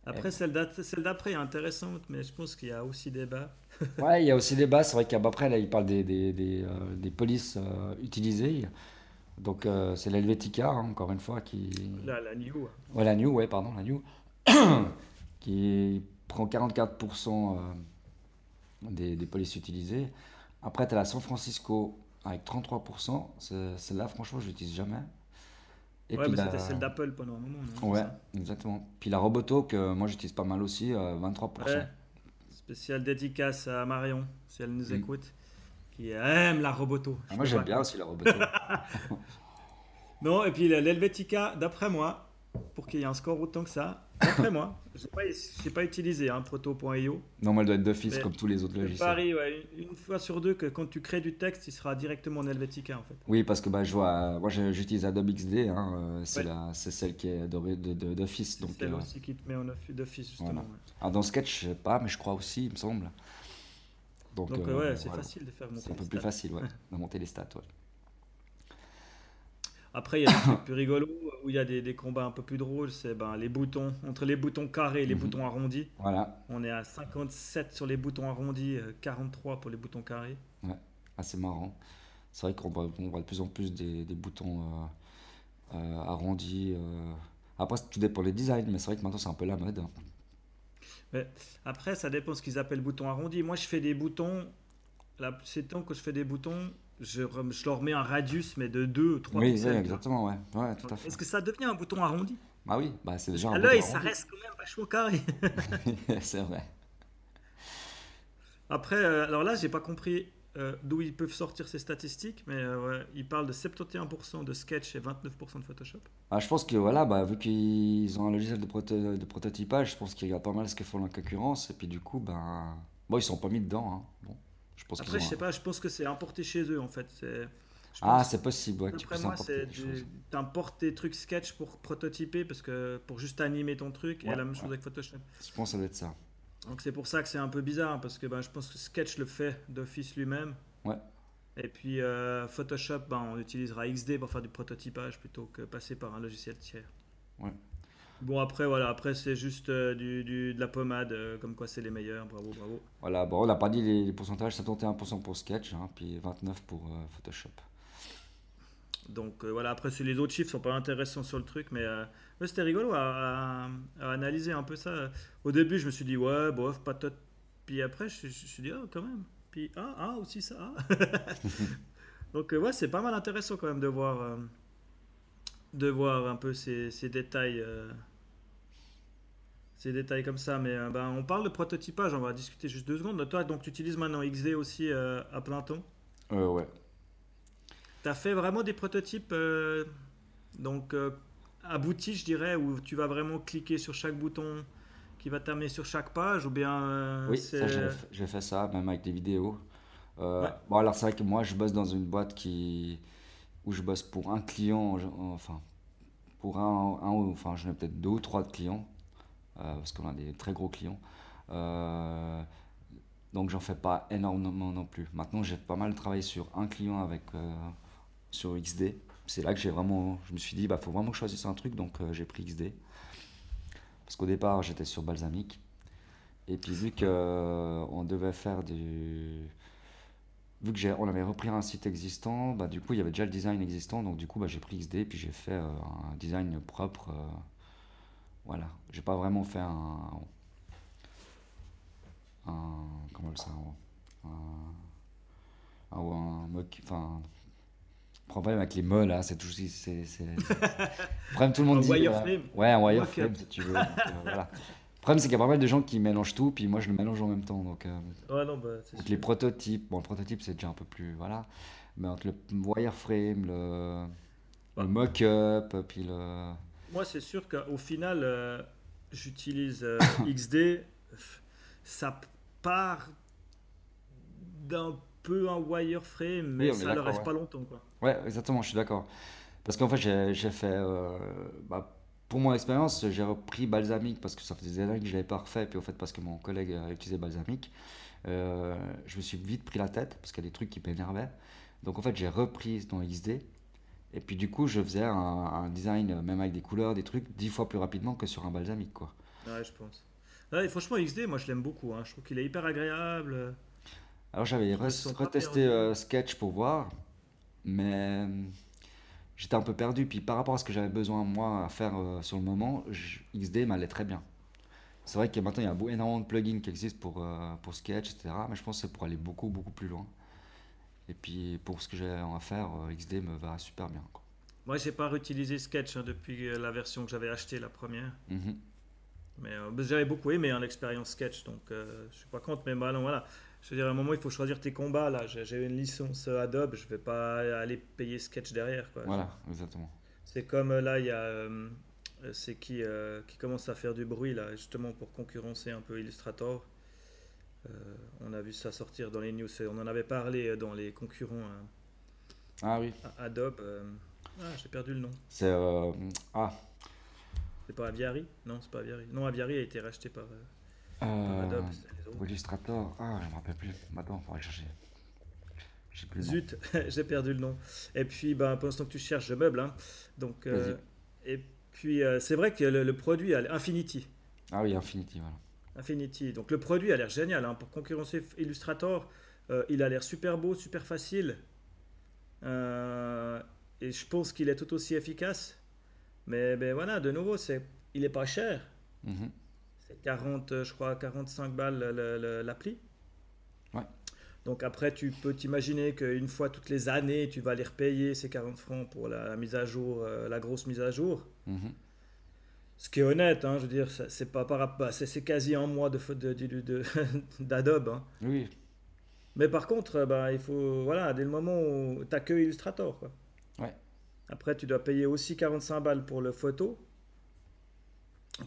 Speaker 2: Après, celle d'a- celle d'après est intéressante, mais je pense qu'il y a aussi débat.
Speaker 1: Ouais, il y a aussi bases. C'est vrai qu'après, là, il parle des, des, des, euh, des polices euh, utilisées. Donc, euh, c'est l'Helvetica, hein, encore une fois, qui.
Speaker 2: La new.
Speaker 1: Ouais, la New, ouais, pardon, la New. qui prend 44% euh, des, des polices utilisées. Après, tu as la San Francisco avec 33%. C'est- Celle-là, franchement, je l'utilise jamais. Et
Speaker 2: Ouais,
Speaker 1: puis
Speaker 2: mais
Speaker 1: la-
Speaker 2: c'était celle d'Apple pendant un moment. non,
Speaker 1: Ouais, exactement. Puis la Roboto, que moi j'utilise pas mal aussi, euh, 23%.
Speaker 2: Ouais. Spécial dédicace à Marion, si elle nous
Speaker 1: Mm.
Speaker 2: écoute, qui aime la Roboto.
Speaker 1: Ah, moi j'aime bien aussi la Roboto.
Speaker 2: Non, et puis l'Helvetica, d'après moi, pour qu'il y ait un score autant que ça, d'après moi, je n'ai pas, pas utilisé hein, proto.io.
Speaker 1: non, mais elle doit être d'office comme tous les autres logiciels.
Speaker 2: parie ouais, une une fois sur deux que quand tu crées du texte, il sera directement en Helvetica en fait.
Speaker 1: Oui, parce que bah, je vois, moi j'utilise Adobe XD, hein, euh, c'est
Speaker 2: Ouais.
Speaker 1: celle qui est d'office.
Speaker 2: C'est
Speaker 1: Donc,
Speaker 2: celle
Speaker 1: euh,
Speaker 2: aussi qui te met en office justement.
Speaker 1: Voilà.
Speaker 2: ouais.
Speaker 1: alors dans Sketch, je sais pas, mais je crois aussi, il me semble. Donc,
Speaker 2: Donc
Speaker 1: euh,
Speaker 2: ouais, c'est facile de faire monter
Speaker 1: C'est un peu plus facile, ouais, de monter les stats. ouais.
Speaker 2: Après, il y a des trucs plus rigolos où il y a des, des combats un peu plus drôles. C'est ben, les boutons, entre les boutons carrés et les
Speaker 1: Mhm.
Speaker 2: boutons arrondis.
Speaker 1: Voilà,
Speaker 2: On est à 57 sur les boutons arrondis, euh, 43 pour les boutons carrés.
Speaker 1: assez marrant. C'est vrai qu'on voit, de plus en plus des, des boutons euh, euh, arrondis. euh. Après, tout dépend des designs, mais c'est vrai que maintenant c'est un peu la mode.
Speaker 2: Après, ça dépend ce qu'ils appellent boutons arrondis. Moi, je fais des boutons. Là, ces temps que je fais des boutons, je, leur mets un radius, mais de 2 ou 3
Speaker 1: Oui, oui,
Speaker 2: pixels.
Speaker 1: exactement, ouais. Ouais, tout à fait.
Speaker 2: Est-ce que ça devient un bouton arrondi?
Speaker 1: Bah oui, bah c'est déjà un
Speaker 2: À l'œil, ça reste quand même vachement carré.
Speaker 1: c'est vrai.
Speaker 2: Après, euh, alors là, j'ai pas compris euh, d'où ils peuvent sortir ces statistiques, mais euh, ouais, ils parlent de 71% de Sketch et 29% de Photoshop.
Speaker 1: Ah, je pense que voilà, bah, vu qu'ils ont un logiciel de, proto- de prototypage, je pense qu'il y a pas mal ce que font la concurrence. Et puis du coup, ben, bon, ils sont pas mis dedans. hein. Bon, je pense qu'ils
Speaker 2: Après, je sais
Speaker 1: un-
Speaker 2: pas, je pense que c'est importé chez eux en fait.
Speaker 1: Ah, c'est possible, ouais, puisses
Speaker 2: moi, c'est t'importes tes trucs sketch pour prototyper, parce que pour juste animer ton truc, et
Speaker 1: Ouais,
Speaker 2: la même chose
Speaker 1: ouais.
Speaker 2: avec Photoshop.
Speaker 1: Je pense que ça doit être ça.
Speaker 2: Donc c'est pour ça que c'est un peu bizarre, parce que ben, je pense que Sketch le fait d'office lui-même.
Speaker 1: Ouais.
Speaker 2: Et puis euh, Photoshop, ben, on utilisera XD pour faire du prototypage plutôt que passer par un logiciel tiers.
Speaker 1: Ouais.
Speaker 2: Bon après voilà, après c'est juste euh, du, du- de la pommade, euh, comme quoi c'est les meilleurs, bravo bravo.
Speaker 1: Voilà, bon, on n'a pas dit les, les pourcentages, 71% pour Sketch, hein, puis 29% pour euh, Photoshop.
Speaker 2: Donc voilà, après les autres chiffres sont pas intéressants sur le truc, mais c'était rigolo à, à- à analyser un peu ça. Au début je me suis dit ouais, bof, pas top. Puis après je, je me suis dit ah quand même. Puis ah, ah aussi ça. ah. Donc ouais, c'est pas mal intéressant quand même de voir, de voir un peu ces, ces détails. Ces détails comme ça, mais euh, ben, on parle de prototypage, on va discuter juste deux secondes. Toi, donc tu utilises maintenant XD aussi euh, à plein temps.
Speaker 1: Euh, ouais.
Speaker 2: Tu as fait vraiment des prototypes euh, donc aboutis, je dirais, où tu vas vraiment cliquer sur chaque bouton qui va t'amener sur chaque page, ou bien
Speaker 1: Oui, j'ai fait- ça, même avec des vidéos.
Speaker 2: Ouais.
Speaker 1: Bon, alors c'est vrai que moi, je bosse dans une boîte qui... où je bosse pour un client, enfin, pour un, un enfin, j'en ai peut-être deux ou trois de clients, parce qu'on a des très gros clients. Euh, donc, j'en fais pas énormément non plus. Maintenant, j'ai pas mal travaillé sur un client avec, euh, sur XD. C'est là que j'ai vraiment, je me suis dit, bah, faut vraiment que je choisisse un truc, donc euh, j'ai pris XD. Parce qu'au départ, j'étais sur Balsamic. Et puis vu que euh, on devait faire du... Vu que on avait repris un site existant, bah, du coup il y avait déjà le design existant, donc du coup bah, j'ai pris XD puis j'ai fait euh, un design propre. euh, voilà, j'ai pas vraiment fait un, un comment le ça, un, un, un mock, enfin le problème avec les mots là, c'est toujours c'est, problème tout le monde
Speaker 2: Un
Speaker 1: dit.
Speaker 2: wireframe.
Speaker 1: euh, ouais, un wireframe si tu veux. donc, euh, voilà. Le problème c'est qu'il y a pas mal de gens qui mélangent tout, puis moi je le mélange en même temps, donc. euh,
Speaker 2: Ouais, non, bah,
Speaker 1: donc les prototypes, bon, le prototype c'est déjà un peu plus. Voilà. Mais entre le wireframe, le,
Speaker 2: Ouais.
Speaker 1: le mock-up, puis le.
Speaker 2: Moi, c'est sûr qu'au final, euh, j'utilise euh, XD. Ça part d'un peu un wireframe, mais ça ne reste
Speaker 1: ouais.
Speaker 2: pas longtemps. Quoi.
Speaker 1: Ouais, exactement, je suis d'accord. Parce qu'en fait, j'ai fait. euh, bah, pour mon expérience, j'ai repris Balsamic parce que ça faisait des années que je l'avais pas refait, puis au fait, parce que mon collègue a utilisé Balsamic, euh, je me suis vite pris la tête parce qu'il y a des trucs qui m'énervaient. Donc en fait, j'ai repris dans XD. Et puis du coup, je faisais un, un design, euh, même avec des couleurs, des trucs, dix fois plus rapidement que sur un Balsamic, quoi.
Speaker 2: Ouais, je pense. Ouais, franchement, XD, moi, je l'aime beaucoup. hein. Je trouve qu'il est hyper agréable.
Speaker 1: Alors j'avais retesté euh, Sketch pour voir, mais euh, j'étais un peu perdu. Puis par rapport à ce que j'avais besoin moi à faire euh, sur le moment, je- XD m'allait très bien. C'est vrai que maintenant il y a énormément de plugins qui existent pour, euh, pour Sketch, etc. Mais je pense que c'est pour aller beaucoup beaucoup plus loin. Et puis pour ce que j'ai à faire, euh, XD me va super bien. Quoi.
Speaker 2: Moi, j'ai pas réutilisé Sketch hein, depuis euh, la version que j'avais achetée, la première.
Speaker 1: Mhm.
Speaker 2: Mais euh, bah, j'avais beaucoup aimé hein, l'expérience Sketch, donc euh, je suis pas contre. Mais bah, non, voilà. Je veux dire, à un moment, il faut choisir tes combats. Là, j'ai une licence Adobe, je vais pas aller payer Sketch derrière. Quoi.
Speaker 1: Voilà, exactement.
Speaker 2: C'est comme là, il y a. euh, c'est qui qui commence à faire du bruit là, justement pour concurrencer un peu Illustrator. Euh, on a vu ça sortir dans les news. et On en avait parlé dans les concurrents euh,
Speaker 1: Ah oui,
Speaker 2: à Adobe. euh, Ah, j'ai perdu le nom.
Speaker 1: c'est. euh, Ah,
Speaker 2: C'est pas Aviary? Non, c'est pas Aviary. Non, Aviary a été racheté par, par Adobe.
Speaker 1: Illustrator. Ah, je me rappelle plus. Maintenant, il faudrait chercher. J'ai plus.
Speaker 2: Zut, j'ai perdu le nom. Et puis, ben, pendant ce temps que tu cherches, je meuble. hein. Donc, euh, et puis, euh, c'est vrai que le, le produit, Infinity.
Speaker 1: Ah oui, Infinity, voilà.
Speaker 2: Infinity. Donc, le produit a l'air génial. hein. Pour concurrencer Illustrator, euh, il a l'air super beau, super facile. Euh, et je pense qu'il est tout aussi efficace. Mais ben, voilà, de nouveau, c'est, il est pas cher.
Speaker 1: Mhm.
Speaker 2: C'est 40, euh, je crois, 45 balles le- le- l'appli.
Speaker 1: Ouais.
Speaker 2: Donc après, tu peux t'imaginer qu'une fois toutes les années, tu vas les repayer ces 40 francs pour la, mise à jour, euh, la grosse mise à jour.
Speaker 1: Mhm.
Speaker 2: Ce qui est honnête, hein, je veux dire, c'est pas par rapport, c'est quasi un mois de faute de- de- de- d'Adobe. hein.
Speaker 1: Oui,
Speaker 2: Mais par contre, euh, bah, il faut, voilà, dès le moment où tu que Illustrator, quoi.
Speaker 1: Ouais.
Speaker 2: Après, tu dois payer aussi 45 balles pour le photo,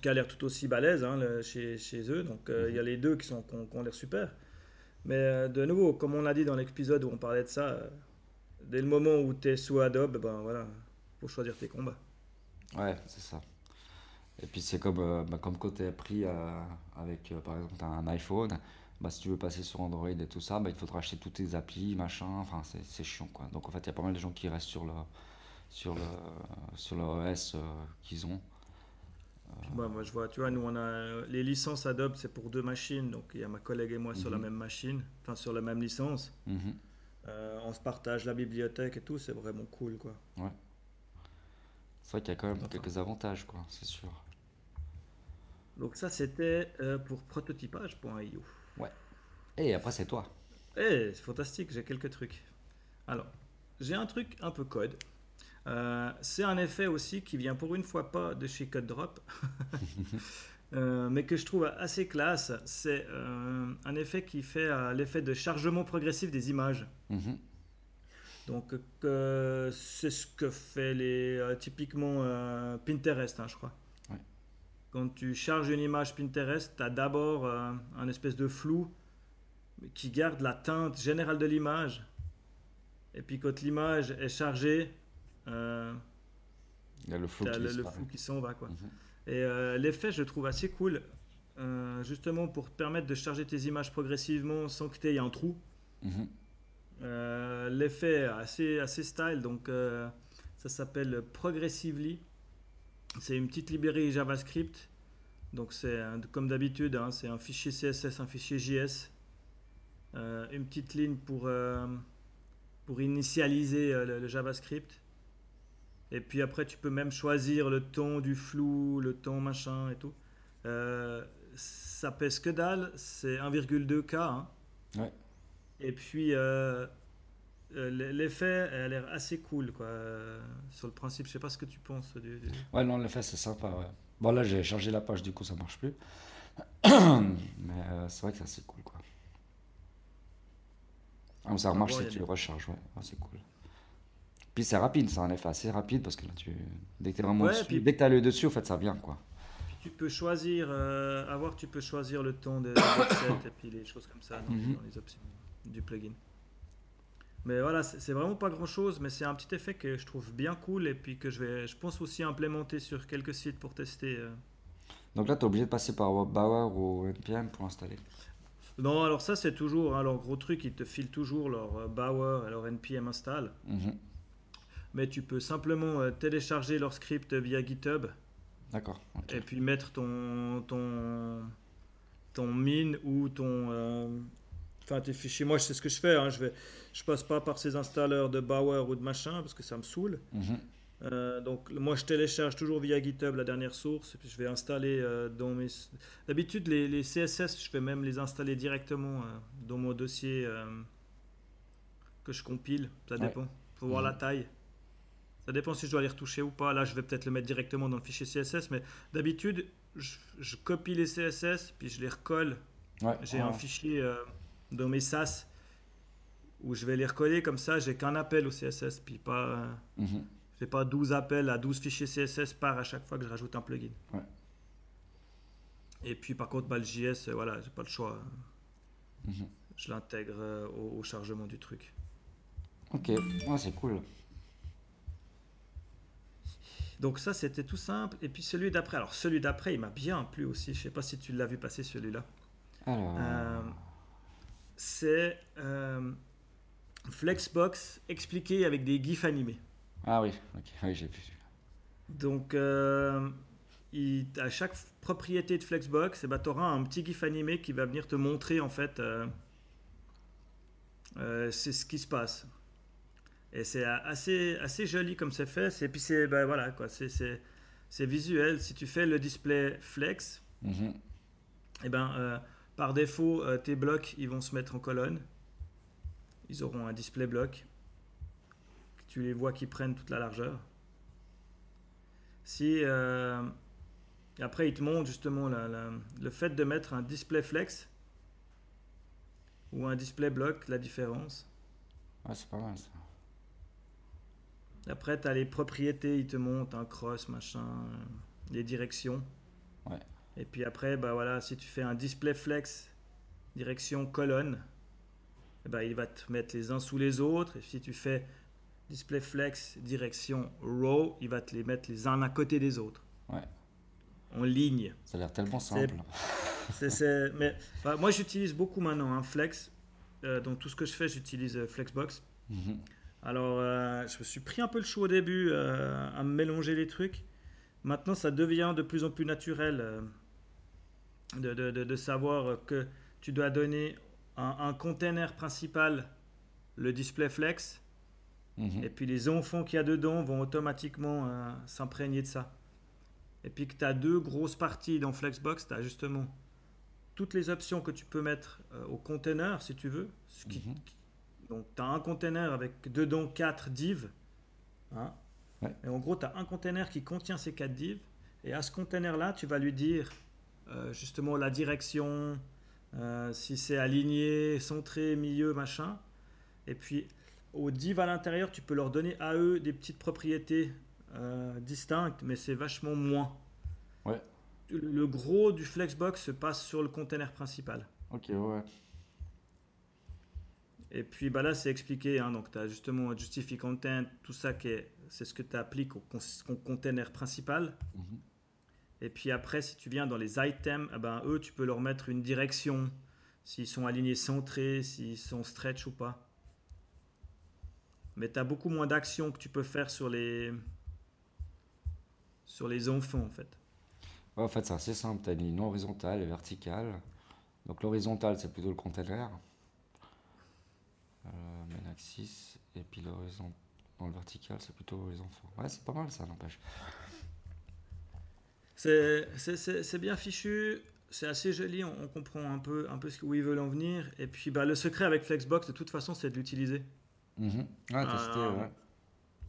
Speaker 2: qui a l'air tout aussi balèze hein, le- chez, chez eux. Donc, euh, il y a les deux qui, sont, qui ont, qui ont l'air super. Mais euh, de nouveau, comme on l'a dit dans l'épisode où on parlait de ça, euh, dès le moment où tu es sous Adobe, ben voilà, faut choisir tes combats.
Speaker 1: ouais, c'est ça. Et puis c'est comme, euh, bah, comme quand tu es pris euh, avec, euh, par exemple, un iPhone, bah, si tu veux passer sur Android et tout ça, bah, il faudra acheter toutes tes applis, machin, enfin c'est chiant quoi. Donc en fait, il y a pas mal de gens qui restent sur le, sur le, sur le OS euh, qu'ils ont.
Speaker 2: Ouais, moi, je vois, tu vois, nous, on a euh, les licences Adobe, c'est pour deux machines. Donc, il y a ma collègue et moi sur la
Speaker 1: Mhm.
Speaker 2: même machine, enfin, sur la même licence.
Speaker 1: Mhm.
Speaker 2: Euh, on se partage la bibliothèque et tout, c'est vraiment cool, quoi.
Speaker 1: C'est vrai qu'il y a quand même
Speaker 2: Enfin.
Speaker 1: quelques avantages, quoi, c'est sûr.
Speaker 2: Donc, ça, c'était euh, pour prototypage.io.
Speaker 1: Et après, c'est toi.
Speaker 2: Eh, c'est fantastique, j'ai quelques trucs. Alors, j'ai un truc un peu code. Euh, c'est un effet aussi qui vient pour une fois pas de chez CodeDrop, Euh, mais que je trouve assez classe. C'est euh, un effet qui fait l'effet de chargement progressif des images.
Speaker 1: Mhm.
Speaker 2: Donc, c'est ce que fait les, typiquement Pinterest, hein, je crois. Quand tu charges une image Pinterest, tu as d'abord euh, un espèce de flou qui garde la teinte générale de l'image. Et puis, quand l'image est chargée, euh,
Speaker 1: Il y a le qui
Speaker 2: flou qui s'en va. Quoi.
Speaker 1: Mhm.
Speaker 2: Et euh, l'effet, je trouve assez cool, justement pour te permettre de charger tes images progressivement sans que tu aies un trou.
Speaker 1: Mhm.
Speaker 2: L'effet est assez, assez style, donc ça s'appelle Progressively. C'est une petite librairie JavaScript. Donc c'est comme d'habitude, hein, c'est un fichier CSS, un fichier JS. Euh, une petite ligne pour, euh, pour initialiser euh, le, le JavaScript. Et puis après, tu peux même choisir le ton du flou, le ton machin et tout. Ça pèse que dalle, c'est 1,2K. hein.
Speaker 1: Ouais.
Speaker 2: Et puis, l'effet a l'air assez cool, quoi. euh, sur le principe, je sais pas ce que tu penses du. du-
Speaker 1: Ouais, non, le fait, c'est sympa, ouais. Bon, là, j'ai chargé la page, du coup, ça marche plus. Mais euh, c'est vrai que c'est assez cool, quoi. Ah, ça remarche
Speaker 2: bon,
Speaker 1: si tu
Speaker 2: des-
Speaker 1: le recharges, ouais. Ah, c'est cool. Puis c'est rapide, c'est un effet assez rapide parce que là, tu... dès que t'es vraiment
Speaker 2: Ouais,
Speaker 1: dessus,
Speaker 2: puis-
Speaker 1: dès que t'as l'œil dessus, en fait, ça vient, quoi.
Speaker 2: Tu peux choisir, euh, à voir, tu peux choisir le ton de, de l'offset et puis les choses comme ça dans,
Speaker 1: Mhm.
Speaker 2: dans les options du plugin. Mais voilà, c'est vraiment pas grand chose, mais c'est un petit effet que je trouve bien cool et puis que je vais, je pense aussi implémenter sur quelques sites pour tester. euh.
Speaker 1: Donc là, t'es obligé de passer par Bauer ou NPM pour l'installer.
Speaker 2: Non, alors ça c'est toujours hein, leur gros truc, ils te filent toujours leur euh, Bower et leur npm install.
Speaker 1: Mhm.
Speaker 2: Mais tu peux simplement euh, télécharger leur script via GitHub
Speaker 1: D'accord.
Speaker 2: et puis mettre ton ton ton min ou ton euh, enfin tes fichiers. Moi, c'est ce que je fais. Hein, je vais, je passe pas par ces installeurs de Bower ou de machin parce que ça me saoule.
Speaker 1: Mhm.
Speaker 2: Euh, donc moi, je télécharge toujours via GitHub la dernière source et puis je vais installer euh, dans mes. D'habitude, les, les CSS, je vais même les installer directement euh, dans mon dossier. que je compile. Ça dépend. Faut voir la taille. Ça dépend si je dois les retoucher ou pas. Là, je vais peut-être le mettre directement dans le fichier CSS, mais d'habitude, je, copie les CSS, puis je les recolle. j'ai un fichier euh, dans mes SAS où je vais les recoller comme ça. J'ai qu'un appel au CSS, puis pas. J'ai pas 12 appels à 12 fichiers CSS par à chaque fois que je rajoute un plugin. Et puis par contre, bah, le JS, euh, voilà, j'ai pas le choix. Mhm. Je l'intègre euh, au, chargement du truc.
Speaker 1: Ok, c'est cool.
Speaker 2: Donc ça, c'était tout simple. Et puis celui d'après, alors celui d'après, il m'a bien plu aussi. Je sais pas si tu l'as vu passer celui-là. Euh, c'est Flexbox expliqué avec des gifs animés.
Speaker 1: Ah oui, oui j'ai vu.
Speaker 2: Donc, euh, à chaque propriété de Flexbox, eh ben, tu auras un petit GIF animé qui va venir te montrer en fait euh, euh, c'est ce qui se passe. Et c'est assez, assez joli comme c'est fait. Et puis c'est ben, voilà, quoi, c'est, visuel. Si tu fais le display Flex, et eh ben, par défaut, tes blocs ils vont se mettre en colonne. Ils auront un display bloc tu les vois qui prennent toute la largeur. Si euh, après il te montre justement le fait de mettre un display flex ou un display bloc, la différence.
Speaker 1: Ouais, c'est pas mal ça.
Speaker 2: Après, tu as les propriétés, il te montre un cross, machin, euh, les directions. Ouais. Et puis après, bah voilà, si tu fais un display flex, direction colonne, ben, il va te mettre les uns sous les autres. Et si tu fais display flex, direction row, il va te les mettre les uns à côté des autres. Ouais. En ligne.
Speaker 1: Ça a l'air tellement simple.
Speaker 2: C'est, mais bah, moi, j'utilise beaucoup maintenant un hein, flex. Euh, dans tout ce que je fais, j'utilise euh, Flexbox. Mhm. Alors, euh, je me suis pris un peu le chaud au début à me mélanger les trucs. Maintenant, ça devient de plus en plus naturel de, de, de, savoir que tu dois donner un, un container principal, le display flex, Mhm. Et puis les enfants qu'il y a dedans vont automatiquement euh, s'imprégner de ça. Et puis que tu as deux grosses parties dans Flexbox, tu as justement toutes les options que tu peux mettre euh, au container si tu veux. Mhm. donc tu as un container avec dedans quatre divs. Hein. Et en gros, tu as un container qui contient ces quatre divs. Et à ce container-là, tu vas lui dire justement la direction, si c'est aligné, centré, milieu, machin. Et puis aux divs à l'intérieur, tu peux leur donner à eux des petites propriétés euh, distinctes, mais c'est vachement moins. Ouais. Le gros du Flexbox se passe sur le container principal.
Speaker 1: Ok, ouais.
Speaker 2: Et puis bah là, c'est expliqué. Hein, donc, tu as justement Justify Content, tout ça, c'est ce que tu appliques au, container principal. Mhm. Et puis après, si tu viens dans les items, eh ben, eux, tu peux leur mettre une direction, s'ils sont alignés centrés, s'ils sont stretch ou pas mais tu as beaucoup moins d'actions que tu peux faire sur les, sur les enfants en fait.
Speaker 1: en fait, c'est assez simple. Tu as une ligne horizontale et verticale. Donc l'horizontale, c'est plutôt le container. Euh, main axis. Et puis l'horizon dans le vertical, c'est plutôt les enfants. Ouais, c'est pas mal ça, n'empêche.
Speaker 2: C'est bien fichu, c'est assez joli, on, comprend un peu, un peu où ils veulent en venir. Et puis bah, le secret avec Flexbox, de toute façon, c'est de l'utiliser. Mhm. Euh,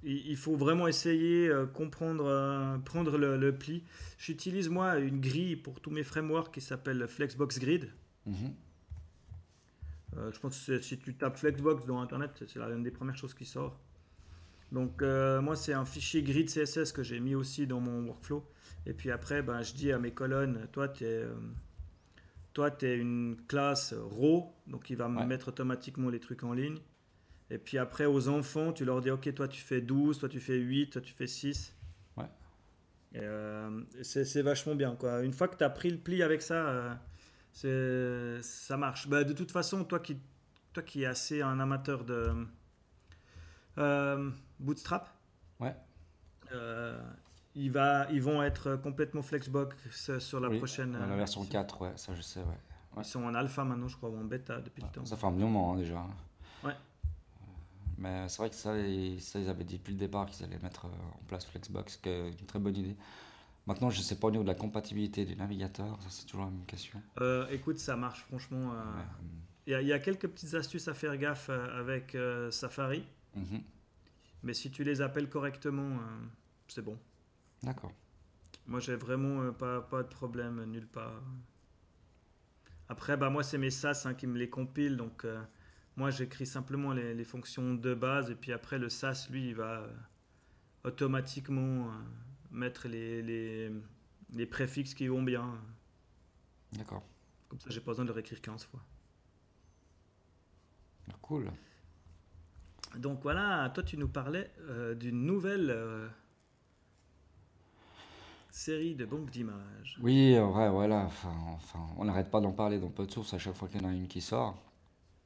Speaker 2: il faut vraiment essayer, euh, comprendre, euh, prendre le, pli. J'utilise moi une grille pour tous mes frameworks qui s'appelle Flexbox Grid. Mhm. je pense que si tu tapes Flexbox dans Internet, c'est l'une des premières choses qui sort. Donc moi, c'est un fichier grid CSS que j'ai mis aussi dans mon workflow. Et puis après, ben, je dis à mes colonnes, toi, tu es, toi, es une classe raw, donc il va me mettre automatiquement les trucs en ligne. Et puis après, aux enfants, tu leur dis, OK, toi tu fais 12, toi tu fais 8, toi tu fais 6. Ouais. Euh, c'est vachement bien. Quoi. Une fois que tu as pris le pli avec ça, euh, ça marche. Bah, de toute façon, toi qui, toi qui es assez un amateur de euh, Bootstrap, ouais. va, ils vont être complètement Flexbox sur la prochaine.
Speaker 1: La version 4, ouais, ça je sais. Ouais.
Speaker 2: Ils sont en alpha maintenant, je crois, ou en bêta depuis le temps.
Speaker 1: Ça fait un moment hein, déjà. Ouais. Mais c'est vrai que ça, ils, ça, ils avaient dit depuis le départ qu'ils allaient mettre euh, en place Flexbox, qui est une très bonne idée. Maintenant, je ne sais pas au niveau de la compatibilité du navigateur, ça c'est toujours la même question.
Speaker 2: Euh, écoute, ça marche franchement. Euh, Il y, a- il y a quelques petites astuces à faire gaffe euh, avec euh, Safari,
Speaker 1: Mhm.
Speaker 2: Mais si tu les appelles correctement, euh, c'est bon.
Speaker 1: D'accord.
Speaker 2: Moi, j'ai vraiment euh, pas, pas de problème nulle part. Après, bah, moi, c'est mes SAS hein, qui me les compilent. Donc, euh, moi, j'écris simplement les, les fonctions de base. Et puis après, le SAS, lui, il va euh, automatiquement euh, mettre les, les, les préfixes qui vont bien.
Speaker 1: D'accord.
Speaker 2: Comme ça, j'ai pas besoin de le réécrire 15 fois.
Speaker 1: Cool.
Speaker 2: Donc voilà, toi, tu nous parlais euh, d'une nouvelle euh, série de banques d'images.
Speaker 1: Oui, en vrai, voilà. Enfin, enfin, on n'arrête pas d'en parler dans peu de sources à chaque fois qu'il y en a une qui sort.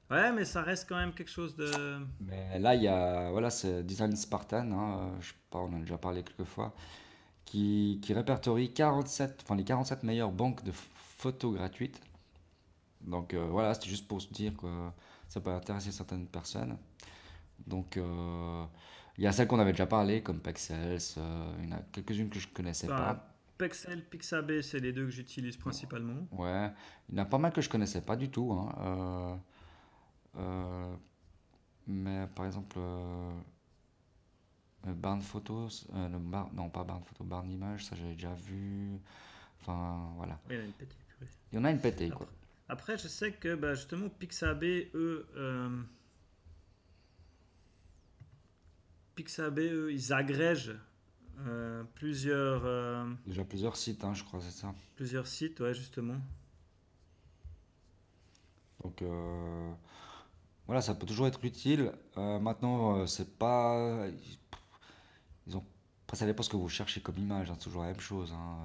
Speaker 2: Ouais, mais ça reste quand même quelque chose de.
Speaker 1: Mais là, il y a, voilà, c'est Design Spartan, hein, euh, je sais pas, on en a déjà parlé quelques fois, qui, qui répertorie 47, enfin, les 47 meilleures banques de ph- photos gratuites. Donc euh, voilà, c'était juste pour se dire que ça peut intéresser certaines personnes. Donc euh, il y a celles qu'on avait déjà parlé, comme Pexels, euh, il y en a quelques-unes que je connaissais
Speaker 2: Bah,
Speaker 1: pas.
Speaker 2: Pexel, Pixabay, c'est les deux que j'utilise principalement.
Speaker 1: Ouais, il y en a pas mal que je connaissais pas du tout. hein, euh, mais par exemple, Barn Photos, euh, le Bar- non pas Barn Photo, Barn Image, ça j'avais déjà vu. Enfin voilà.
Speaker 2: Il y en a une petite purée.
Speaker 1: Il y en a une pétée quoi.
Speaker 2: Après, je sais que bah, justement, Pixabay, eux, euh, Pixabay, eux, ils agrègent euh, plusieurs, euh,
Speaker 1: Déjà plusieurs sites, hein, je crois, c'est ça.
Speaker 2: plusieurs sites, ouais, justement.
Speaker 1: Donc euh, voilà, ça peut toujours être utile. Maintenant, c'est pas. Ils ont... Après, ça dépend ce que vous cherchez comme image, hein, c'est toujours la même chose. hein.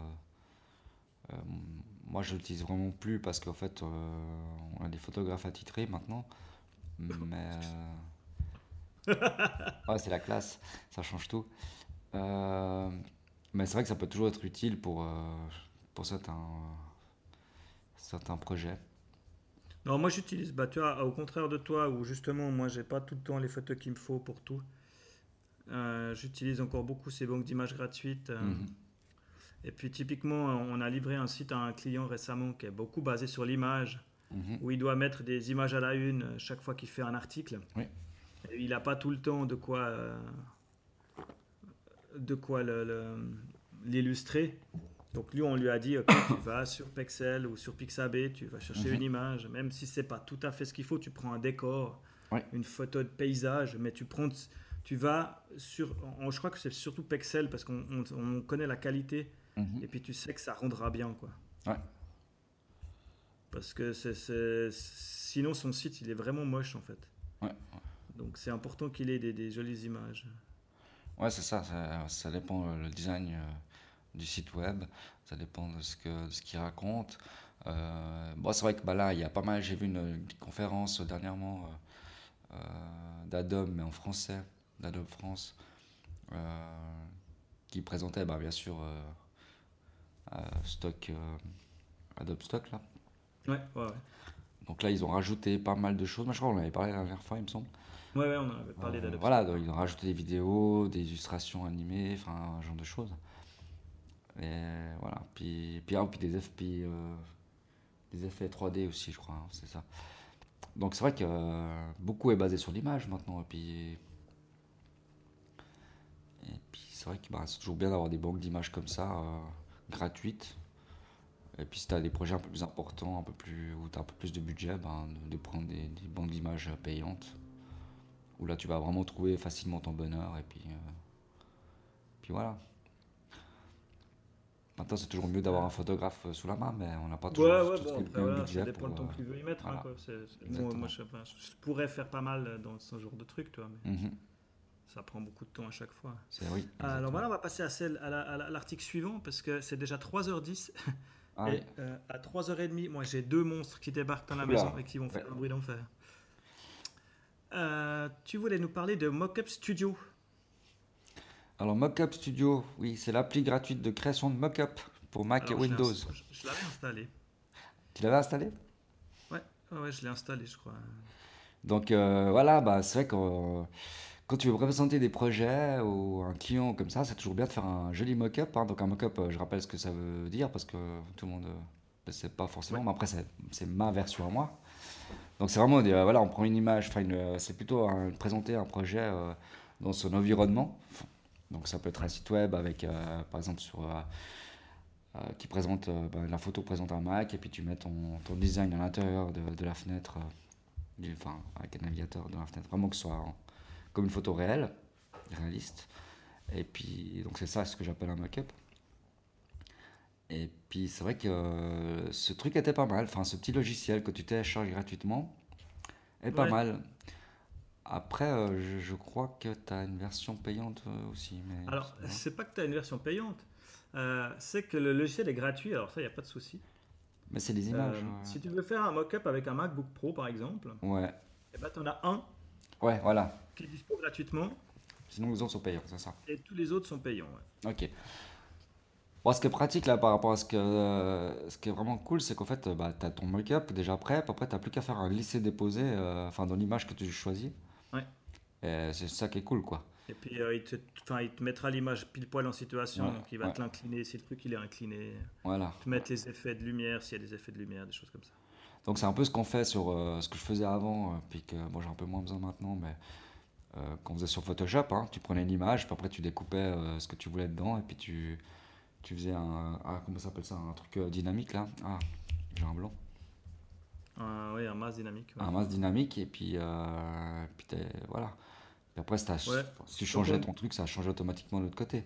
Speaker 1: Moi, je l'utilise vraiment plus parce qu'en fait, on a des photographes attitrés maintenant. Mais. Ouais, c'est la classe, ça change tout. Euh, Mais c'est vrai que ça peut toujours être utile pour, euh, pour certains, certains projets.
Speaker 2: Non, moi j'utilise, bah, tu vois, au contraire de toi, où justement, moi j'ai pas tout le temps les photos qu'il me faut pour tout. Euh, j'utilise encore beaucoup ces banques d'images gratuites. euh,
Speaker 1: Mhm.
Speaker 2: Et puis typiquement, on a livré un site à un client récemment qui est beaucoup basé sur l'image,
Speaker 1: Mhm.
Speaker 2: où il doit mettre des images à la une chaque fois qu'il fait un article.
Speaker 1: Oui.
Speaker 2: Il n'a pas tout le temps de quoi, euh, de quoi l'illustrer. Donc lui, on lui a dit, tu vas sur Pexel ou sur Pixabay, tu vas chercher
Speaker 1: Mhm.
Speaker 2: une image, même si c'est pas tout à fait ce qu'il faut, tu prends un décor,
Speaker 1: Ouais.
Speaker 2: une photo de paysage, mais tu prends, tu vas sur, on- je crois que c'est surtout Pexel parce qu'on on- on connaît la qualité
Speaker 1: Mhm.
Speaker 2: et puis tu sais que ça rendra bien, quoi.
Speaker 1: Ouais.
Speaker 2: Parce que sinon son site, il est vraiment moche en fait.
Speaker 1: Ouais.
Speaker 2: Donc c'est important qu'il ait des, des jolies images.
Speaker 1: Ouais, c'est ça, ça, ça dépend euh, le design euh, du site web, ça dépend de ce que, de ce qu'il raconte. Euh, bon, c'est vrai que bah, là, il y a pas mal, j'ai vu une, une conférence dernièrement euh, d'Adobe, mais en français, d'Adobe France, euh, qui présentait bah, bien sûr Stock, Adobe Stock là.
Speaker 2: Ouais, ouais, ouais.
Speaker 1: Donc là, ils ont rajouté pas mal de choses. Moi, je crois qu'on en avait parlé la dernière fois, il me semble.
Speaker 2: Ouais, ouais, on en avait parlé
Speaker 1: Euh,
Speaker 2: d'Adobe.
Speaker 1: Voilà, donc ils ont rajouté des vidéos, des illustrations animées, enfin un genre de choses. Et voilà, puis, puis, ah, puis des, puis, euh, des effets 3D aussi, je crois, hein, c'est ça. Donc c'est vrai que euh, beaucoup est basé sur l'image maintenant. Et puis, et puis c'est vrai que bah, c'est toujours bien d'avoir des banques d'images comme ça, euh, gratuites. Et puis si tu as des projets un peu plus importants, un peu plus, où tu as un peu plus de budget, de, de prendre des, des banques d'images payantes où là tu vas vraiment trouver facilement ton bonheur et puis, euh, puis voilà. Maintenant c'est toujours mieux d'avoir un photographe euh, sous la main, mais on n'a pas toujours
Speaker 2: Ouais, ouais,
Speaker 1: tous
Speaker 2: bon, après, voilà, ça
Speaker 1: budget
Speaker 2: dépend
Speaker 1: pour,
Speaker 2: le temps que tu veux y mettre. hein, quoi. Moi, je, pourrais faire pas mal dans ce genre de truc, toi, mais
Speaker 1: mhm,
Speaker 2: ça prend beaucoup de temps à chaque fois.
Speaker 1: c'est oui.
Speaker 2: Alors
Speaker 1: exactement.
Speaker 2: voilà, on va passer à celle- à la- à la- à l'article suivant parce que c'est déjà 3h10
Speaker 1: Ah,
Speaker 2: et
Speaker 1: oui.
Speaker 2: euh, à 3h30, moi j'ai deux monstres qui débarquent dans la
Speaker 1: Oula.
Speaker 2: maison et qui vont faire
Speaker 1: Ouais.
Speaker 2: un bruit d'enfer. Euh, tu voulais nous parler de Mockup Studio.
Speaker 1: Alors Mockup Studio, oui, c'est l'appli gratuite de création de mockup pour Mac
Speaker 2: Alors,
Speaker 1: et Windows.
Speaker 2: Je, je l'avais installé.
Speaker 1: Tu l'avais installé?
Speaker 2: Ouais, ouais, je l'ai installé, je crois.
Speaker 1: Donc euh, voilà, bah, c'est vrai que euh, quand tu veux représenter des projets ou un client comme ça, c'est toujours bien de faire un joli mock-up. hein. Donc un mock-up, je rappelle ce que ça veut dire parce que tout le monde ne sait pas forcément, mais après c'est ma version à moi. Donc c'est vraiment, euh, voilà, on prend une image, une- c'est plutôt présenter un projet euh, dans son environnement. Donc ça peut être un site web avec, euh, par exemple, sur, euh, euh, qui présente, euh, ben, la photo présente un Mac et puis tu mets ton, design à l'intérieur de, la fenêtre, euh, enfin avec un navigateur dans la fenêtre, vraiment que ce soit comme une photo réelle, réaliste. Et puis donc c'est ça ce que j'appelle un mock-up. Et puis c'est vrai que euh, ce truc était pas mal, enfin ce petit logiciel que tu télécharges gratuitement est pas mal. Après, euh, je, je crois que tu as une version payante euh, aussi. Mais
Speaker 2: Alors,
Speaker 1: c'est-
Speaker 2: pas que tu as une version payante, euh, c'est que le logiciel est gratuit, alors ça, il n'y a pas de souci.
Speaker 1: mais c'est des
Speaker 2: Euh,
Speaker 1: images.
Speaker 2: Si tu veux faire un mock-up avec un MacBook Pro, par exemple,
Speaker 1: ouais. ouais,
Speaker 2: eh ben, tu en as un
Speaker 1: ouais, voilà.
Speaker 2: qui est dispo gratuitement
Speaker 1: Sinon, les autres sont payants, c'est ça.
Speaker 2: et tous les autres sont payants. ouais.
Speaker 1: Ok. Bon, ce qui est pratique là par rapport à ce que euh, ce qui est vraiment cool, c'est qu'en fait, euh, bah, tu as ton mock-up déjà prêt, après, tu n'as plus qu'à faire un glisser-déposer euh, enfin, dans l'image que tu choisis.
Speaker 2: Ouais.
Speaker 1: Et c'est ça qui est cool, quoi.
Speaker 2: Et puis, euh, il, te, il te mettra l'image pile poil en situation,
Speaker 1: Ouais,
Speaker 2: donc il va
Speaker 1: ouais.
Speaker 2: te l'incliner si le truc il est incliné.
Speaker 1: Voilà.
Speaker 2: Te mettre les effets de lumière s'il y a des effets de lumière, des choses comme ça.
Speaker 1: Donc c'est un peu ce qu'on fait sur euh, ce que je faisais avant, puis que bon, j'ai un peu moins besoin maintenant, mais euh, qu'on faisait sur Photoshop, hein, tu prenais une image, puis après tu découpais euh, ce que tu voulais dedans, et puis tu, tu faisais un, ah, comment ça s'appelle ça, un truc euh, dynamique là, ah, j'ai un blanc,
Speaker 2: Euh, oui, un masse dynamique. ouais.
Speaker 1: un masse dynamique, et puis, euh, puis t'es- voilà. Puis après, ça,
Speaker 2: Ouais.
Speaker 1: si tu changeais ton truc, ça changeait automatiquement de l'autre côté.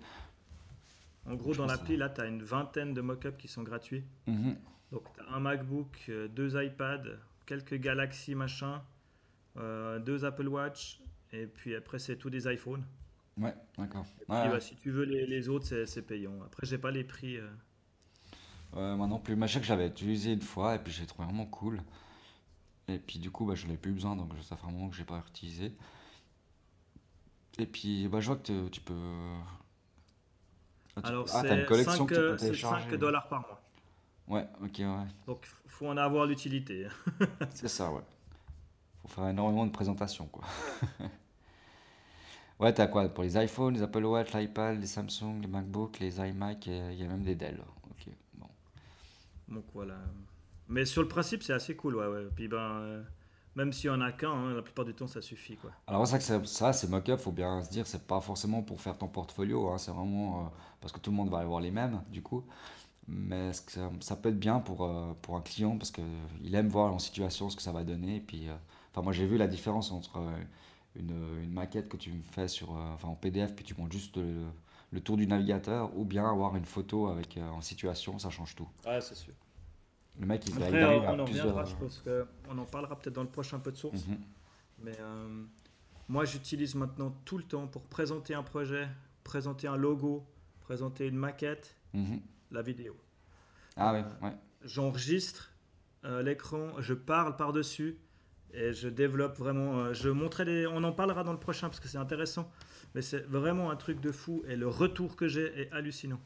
Speaker 2: En gros, dans l'appli, là, tu as une vingtaine de mock-ups qui sont gratuits.
Speaker 1: Mhm.
Speaker 2: Donc, tu as un MacBook, euh, deux iPads, quelques Galaxy machin, euh, deux Apple Watch, et puis après, c'est tous des iPhones.
Speaker 1: Ouais, d'accord. Ouais,
Speaker 2: bah, si tu veux les, les autres, c'est payant. Après, j'ai pas les prix. euh.
Speaker 1: Ouais, moi non plus. Mais je sais que j'avais utilisé une fois et puis j'ai trouvé vraiment cool. Et puis du coup, bah, je n'en ai plus besoin, donc ça fait un moment que j'ai pas utilisé. Et puis, bah, je vois que tu peux. Ah, tu-
Speaker 2: Alors,
Speaker 1: ah,
Speaker 2: c'est
Speaker 1: collection
Speaker 2: 5,
Speaker 1: que tu peux
Speaker 2: c'est
Speaker 1: télécharger.
Speaker 2: 5 dollars par mois.
Speaker 1: Ouais, ok, ouais.
Speaker 2: Donc, f- faut en avoir l'utilité.
Speaker 1: C'est ça, ouais. Faut faire énormément de présentations, quoi. ouais, t'as quoi Pour les iPhones, les Apple Watch, l'iPad, les Samsung, les MacBooks, les iMac, il y a même des Dell. Ok, bon.
Speaker 2: Donc, voilà. Mais sur le principe, c'est assez cool, ouais. ouais. Puis, ben, euh, même s'il y en a qu'un, hein, la plupart du temps, ça suffit, quoi.
Speaker 1: Alors c'est ça, ça, c'est mock-up, faut bien se dire, c'est pas forcément pour faire ton portfolio, hein, c'est vraiment euh, parce que tout le monde va avoir les mêmes, du coup. Mais ça, ça peut être bien pour, euh, pour un client parce qu'il aime voir en situation ce que ça va donner. Et puis, enfin, moi j'ai vu la différence entre une, une maquette que tu me fais sur, euh, enfin, en PDF, puis tu montes juste le, le tour du navigateur, ou bien avoir une photo avec, euh, en situation, ça change tout.
Speaker 2: Ouais, c'est sûr.
Speaker 1: Le mec, il, il
Speaker 2: Après,
Speaker 1: arrive
Speaker 2: on
Speaker 1: à
Speaker 2: en
Speaker 1: plusieurs.
Speaker 2: reviendra, je pense qu'on en parlera peut-être dans le prochain peu de source.
Speaker 1: Mhm.
Speaker 2: Mais euh, moi, j'utilise maintenant tout le temps pour présenter un projet, présenter un logo, présenter une maquette,
Speaker 1: Mhm.
Speaker 2: la vidéo.
Speaker 1: Ah ouais, ouais.
Speaker 2: J'enregistre euh, l'écran, je parle par-dessus et je développe vraiment. euh, je montrerai des, on en parlera dans le prochain parce que c'est intéressant. Mais c'est vraiment un truc de fou et le retour que j'ai est hallucinant.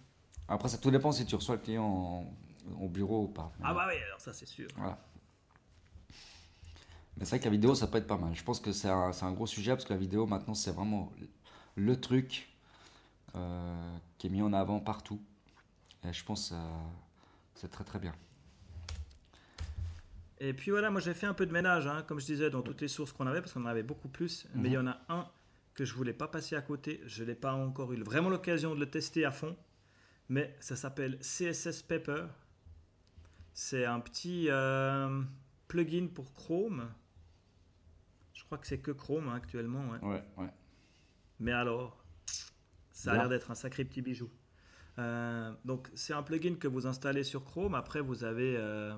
Speaker 1: Après, ça tout dépend si tu reçois le client en- au bureau ou pas.
Speaker 2: Ah bah oui, alors ça c'est sûr.
Speaker 1: Voilà. Mais c'est vrai que la vidéo, ça peut être pas mal. Je pense que c'est un, un gros sujet parce que la vidéo, maintenant, c'est vraiment le truc euh, qui est mis en avant partout. Et je pense que c'est très très bien.
Speaker 2: Et puis voilà, moi j'ai fait un peu de ménage, hein, comme je disais, dans toutes les sources qu'on avait, parce qu'on en avait beaucoup plus. Mais il y en a un que je voulais pas passer à côté. Je n'ai pas encore eu vraiment l'occasion de le tester à fond. Mais ça s'appelle CSS Paper. C'est un petit euh, plugin pour Chrome. Je crois que c'est que Chrome hein, actuellement. ouais.
Speaker 1: Ouais, ouais.
Speaker 2: Mais alors, ça a l'air d'être un sacré petit bijou. Euh, donc, c'est un plugin que vous installez sur Chrome. Après, vous avez, euh,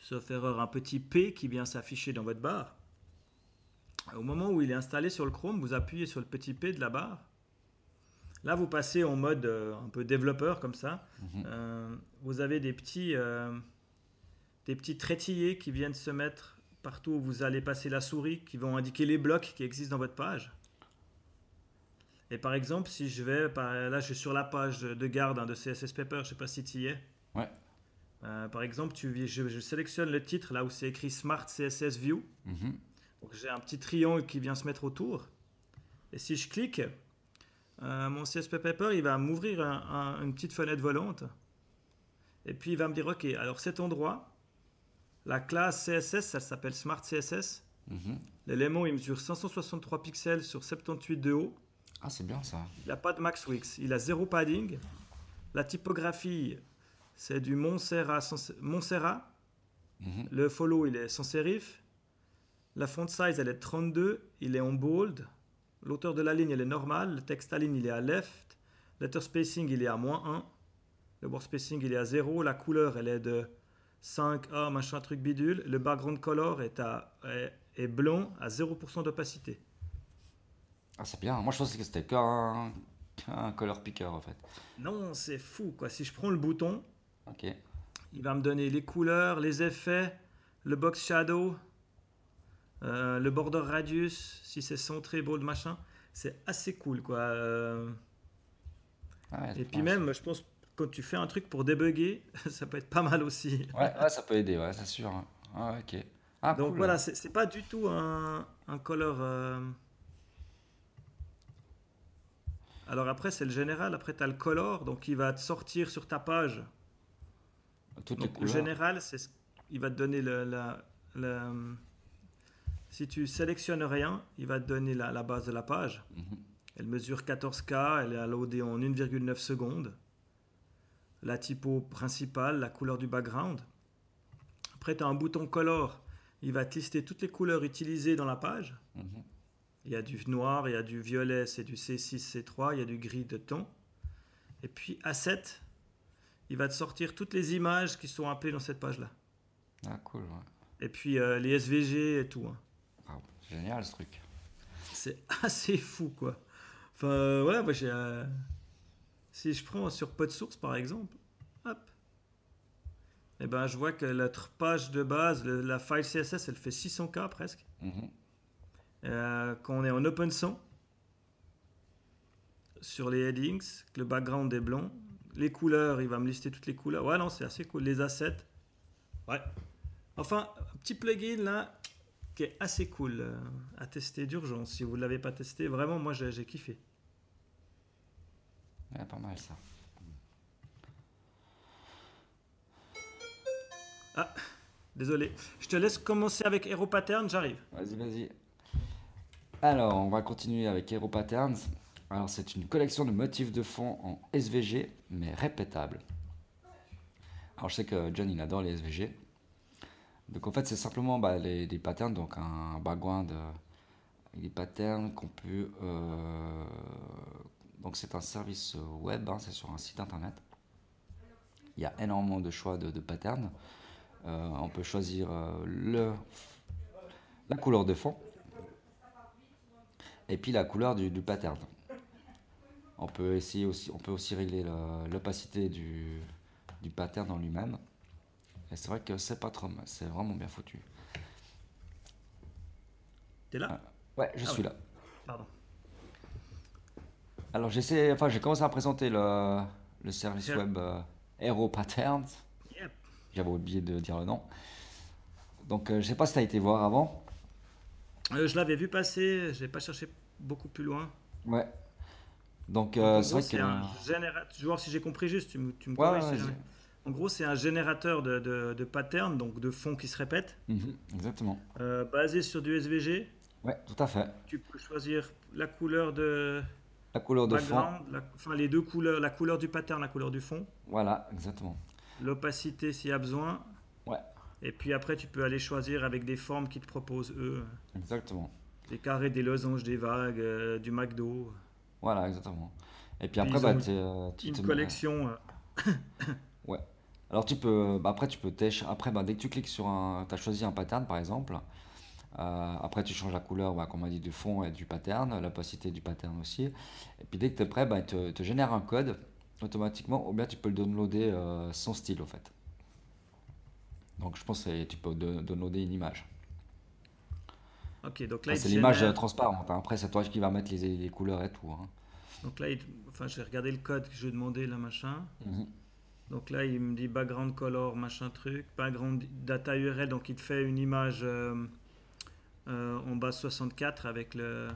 Speaker 2: sauf erreur, un petit P qui vient s'afficher dans votre barre. Au moment où il est installé sur le Chrome, vous appuyez sur le petit P de la barre. Là, vous passez en mode euh, un peu développeur comme ça.
Speaker 1: Mhm.
Speaker 2: Euh, vous avez des petits, euh, des petits trétillés qui viennent se mettre partout où vous allez passer la souris, qui vont indiquer les blocs qui existent dans votre page. Et par exemple, si je vais, par, là je suis sur la page de garde hein, de CSS Paper, je ne sais pas si tu y es.
Speaker 1: Ouais.
Speaker 2: Euh, par exemple, tu, je, je sélectionne le titre là où c'est écrit Smart CSS View.
Speaker 1: Mhm.
Speaker 2: Donc j'ai un petit triangle qui vient se mettre autour. Et si je clique, euh, mon CSP Paper, il va m'ouvrir un- un- une petite fenêtre volante. Et puis il va me dire, ok, alors cet endroit, La classe CSS, elle s'appelle Smart CSS.
Speaker 1: Mhm.
Speaker 2: L'élément, il mesure 563 pixels sur 78 de haut.
Speaker 1: Ah, c'est bien ça.
Speaker 2: Il n'a pas de max Wix. Il a zéro padding. La typographie, c'est du Montserrat. sans- Montserrat.
Speaker 1: Mhm.
Speaker 2: Le follow, il est sans serif. La font size, elle est 32. Il est en bold. L'auteur de la ligne, elle est normale. Le texte à ligne, il est à left. Letter spacing, il est à moins 1. Le word spacing, il est à 0. La couleur, elle est de 5A, machin truc bidule. Le background color est, à, est, est blanc à 0% d'opacité.
Speaker 1: Ah, c'est bien. Moi, je pensais que c'était qu'un qu'un color picker en fait.
Speaker 2: Non, c'est fou quoi. Si je prends le bouton,
Speaker 1: Ok.
Speaker 2: il va me donner les couleurs, les effets, le box shadow, euh, le border radius, si c'est centré, bold, machin. C'est assez cool quoi. Euh,
Speaker 1: Ah ouais,
Speaker 2: et puis même, je pense, quand tu fais un truc pour débugger, ça peut être pas mal aussi.
Speaker 1: Ouais, ouais, ça peut aider, ouais, c'est sûr. Ah, ouais, ok. Ah,
Speaker 2: Donc
Speaker 1: cool.
Speaker 2: voilà, c'est c'est pas du tout un, un color. euh, Alors après, c'est le général. Après, tu as le color, donc il va te sortir sur ta page.
Speaker 1: Toutes les
Speaker 2: Donc, le
Speaker 1: couleurs.
Speaker 2: général, c'est ce- il va te donner le, la, la- Si tu sélectionnes rien, il va te donner la, la base de la page.
Speaker 1: Mhm.
Speaker 2: Elle mesure 14K, elle est à loader en 1,9 secondes. La typo principale, la couleur du background. Après, tu as un bouton color. Il va te lister toutes les couleurs utilisées dans la page.
Speaker 1: Mhm.
Speaker 2: Il y a du noir, il y a du violet, c'est du C6, C3, il y a du gris de ton. Et puis Asset, il va te sortir toutes les images qui sont appelées dans cette page-là.
Speaker 1: Ah, cool, ouais.
Speaker 2: Et puis euh, les SVG et tout. hein.
Speaker 1: Ah, c'est génial ce truc.
Speaker 2: C'est assez fou, quoi. Enfin, euh, ouais, moi j'ai. euh, Si je prends sur PodSource par exemple, hop. Et ben, je vois que notre page de base, le- la file CSS, elle fait 600K presque. Euh, quand on est en open sur les headings, que le background est blanc, les couleurs, il va me lister toutes les couleurs. Ouais, non, c'est assez cool. Les assets, ouais. Enfin, un petit plugin là qui est assez cool euh, à tester d'urgence. Si vous ne l'avez pas testé, vraiment, moi j'ai kiffé.
Speaker 1: Ouais, pas mal ça.
Speaker 2: Désolé. Je te laisse commencer avec Hero Pattern, j'arrive.
Speaker 1: Vas-y, vas-y. Alors, on va continuer avec Hero Patterns. Alors, c'est une collection de motifs de fond en SVG, mais répétables. Alors, je sais que John, adore les SVG. Donc, en fait, c'est simplement bah, les, des patterns, donc un background avec des patterns qu'on peut. euh, donc, c'est un service web, hein, c'est sur un site internet. Il y a énormément de choix de, patterns. Euh, on peut choisir euh, le, la couleur de fond et puis la couleur du pattern. On peut essayer aussi, on peut aussi régler le- l'opacité du, du pattern en lui-même. Et c'est vrai que c'est pas trop mal, c'est vraiment bien foutu.
Speaker 2: T'es là?
Speaker 1: Ouais, je
Speaker 2: Ah
Speaker 1: suis
Speaker 2: ouais.
Speaker 1: là.
Speaker 2: Pardon.
Speaker 1: Alors j'essaie, enfin j'ai commencé à présenter le, le service web euh, Aero Patterns.
Speaker 2: Yep.
Speaker 1: J'avais oublié de dire le nom. Donc euh, je sais pas si tu as été voir avant.
Speaker 2: Euh, je l'avais vu passer, j'ai pas cherché beaucoup plus loin.
Speaker 1: Ouais. Donc euh, c'est vrai
Speaker 2: c'est
Speaker 1: que.
Speaker 2: un générateur. Je vais voir si j'ai compris juste, tu me, tu me
Speaker 1: Ouais,
Speaker 2: corriges
Speaker 1: ouais.
Speaker 2: En gros, c'est un générateur de, de, de patterns, donc de fonds qui se répètent,
Speaker 1: Mhm, exactement.
Speaker 2: euh, basé sur du SVG.
Speaker 1: Ouais, tout à fait.
Speaker 2: Tu peux choisir la couleur de
Speaker 1: La couleur de fond.
Speaker 2: la- enfin les deux couleurs, la couleur du pattern, la couleur du fond,
Speaker 1: Voilà, exactement.
Speaker 2: l'opacité s'il y a besoin.
Speaker 1: Ouais,
Speaker 2: Et puis après, tu peux aller choisir avec des formes qu'ils te proposent eux,
Speaker 1: exactement.
Speaker 2: des carrés, des losanges, des vagues, euh, du McDo,
Speaker 1: Voilà, exactement. Et puis après, bah, euh, tu
Speaker 2: une collection. euh,
Speaker 1: Ouais. Alors tu peux, bah, après tu peux après bah, dès que tu cliques sur un, tu as choisi un pattern par exemple, euh, après tu changes la couleur, bah, comme on a dit, du fond et du pattern, l'opacité du pattern aussi. Et puis dès que tu es prêt, bah, il te, te génère un code automatiquement, ou bien tu peux le downloader euh, sans style au fait. Donc je pense que tu peux do- downloader une image.
Speaker 2: Ok, donc là,
Speaker 1: Enfin, c'est l'image
Speaker 2: génère-
Speaker 1: transparente. hein. Après c'est toi qui vas mettre les, les couleurs et tout. hein.
Speaker 2: Donc là, il- enfin, j'ai regardé le code que je lui ai demandé, là, machin.
Speaker 1: Mhm.
Speaker 2: Donc là, il me dit background color, machin truc, background data URL, donc il te fait une image euh, euh, en base 64 avec le.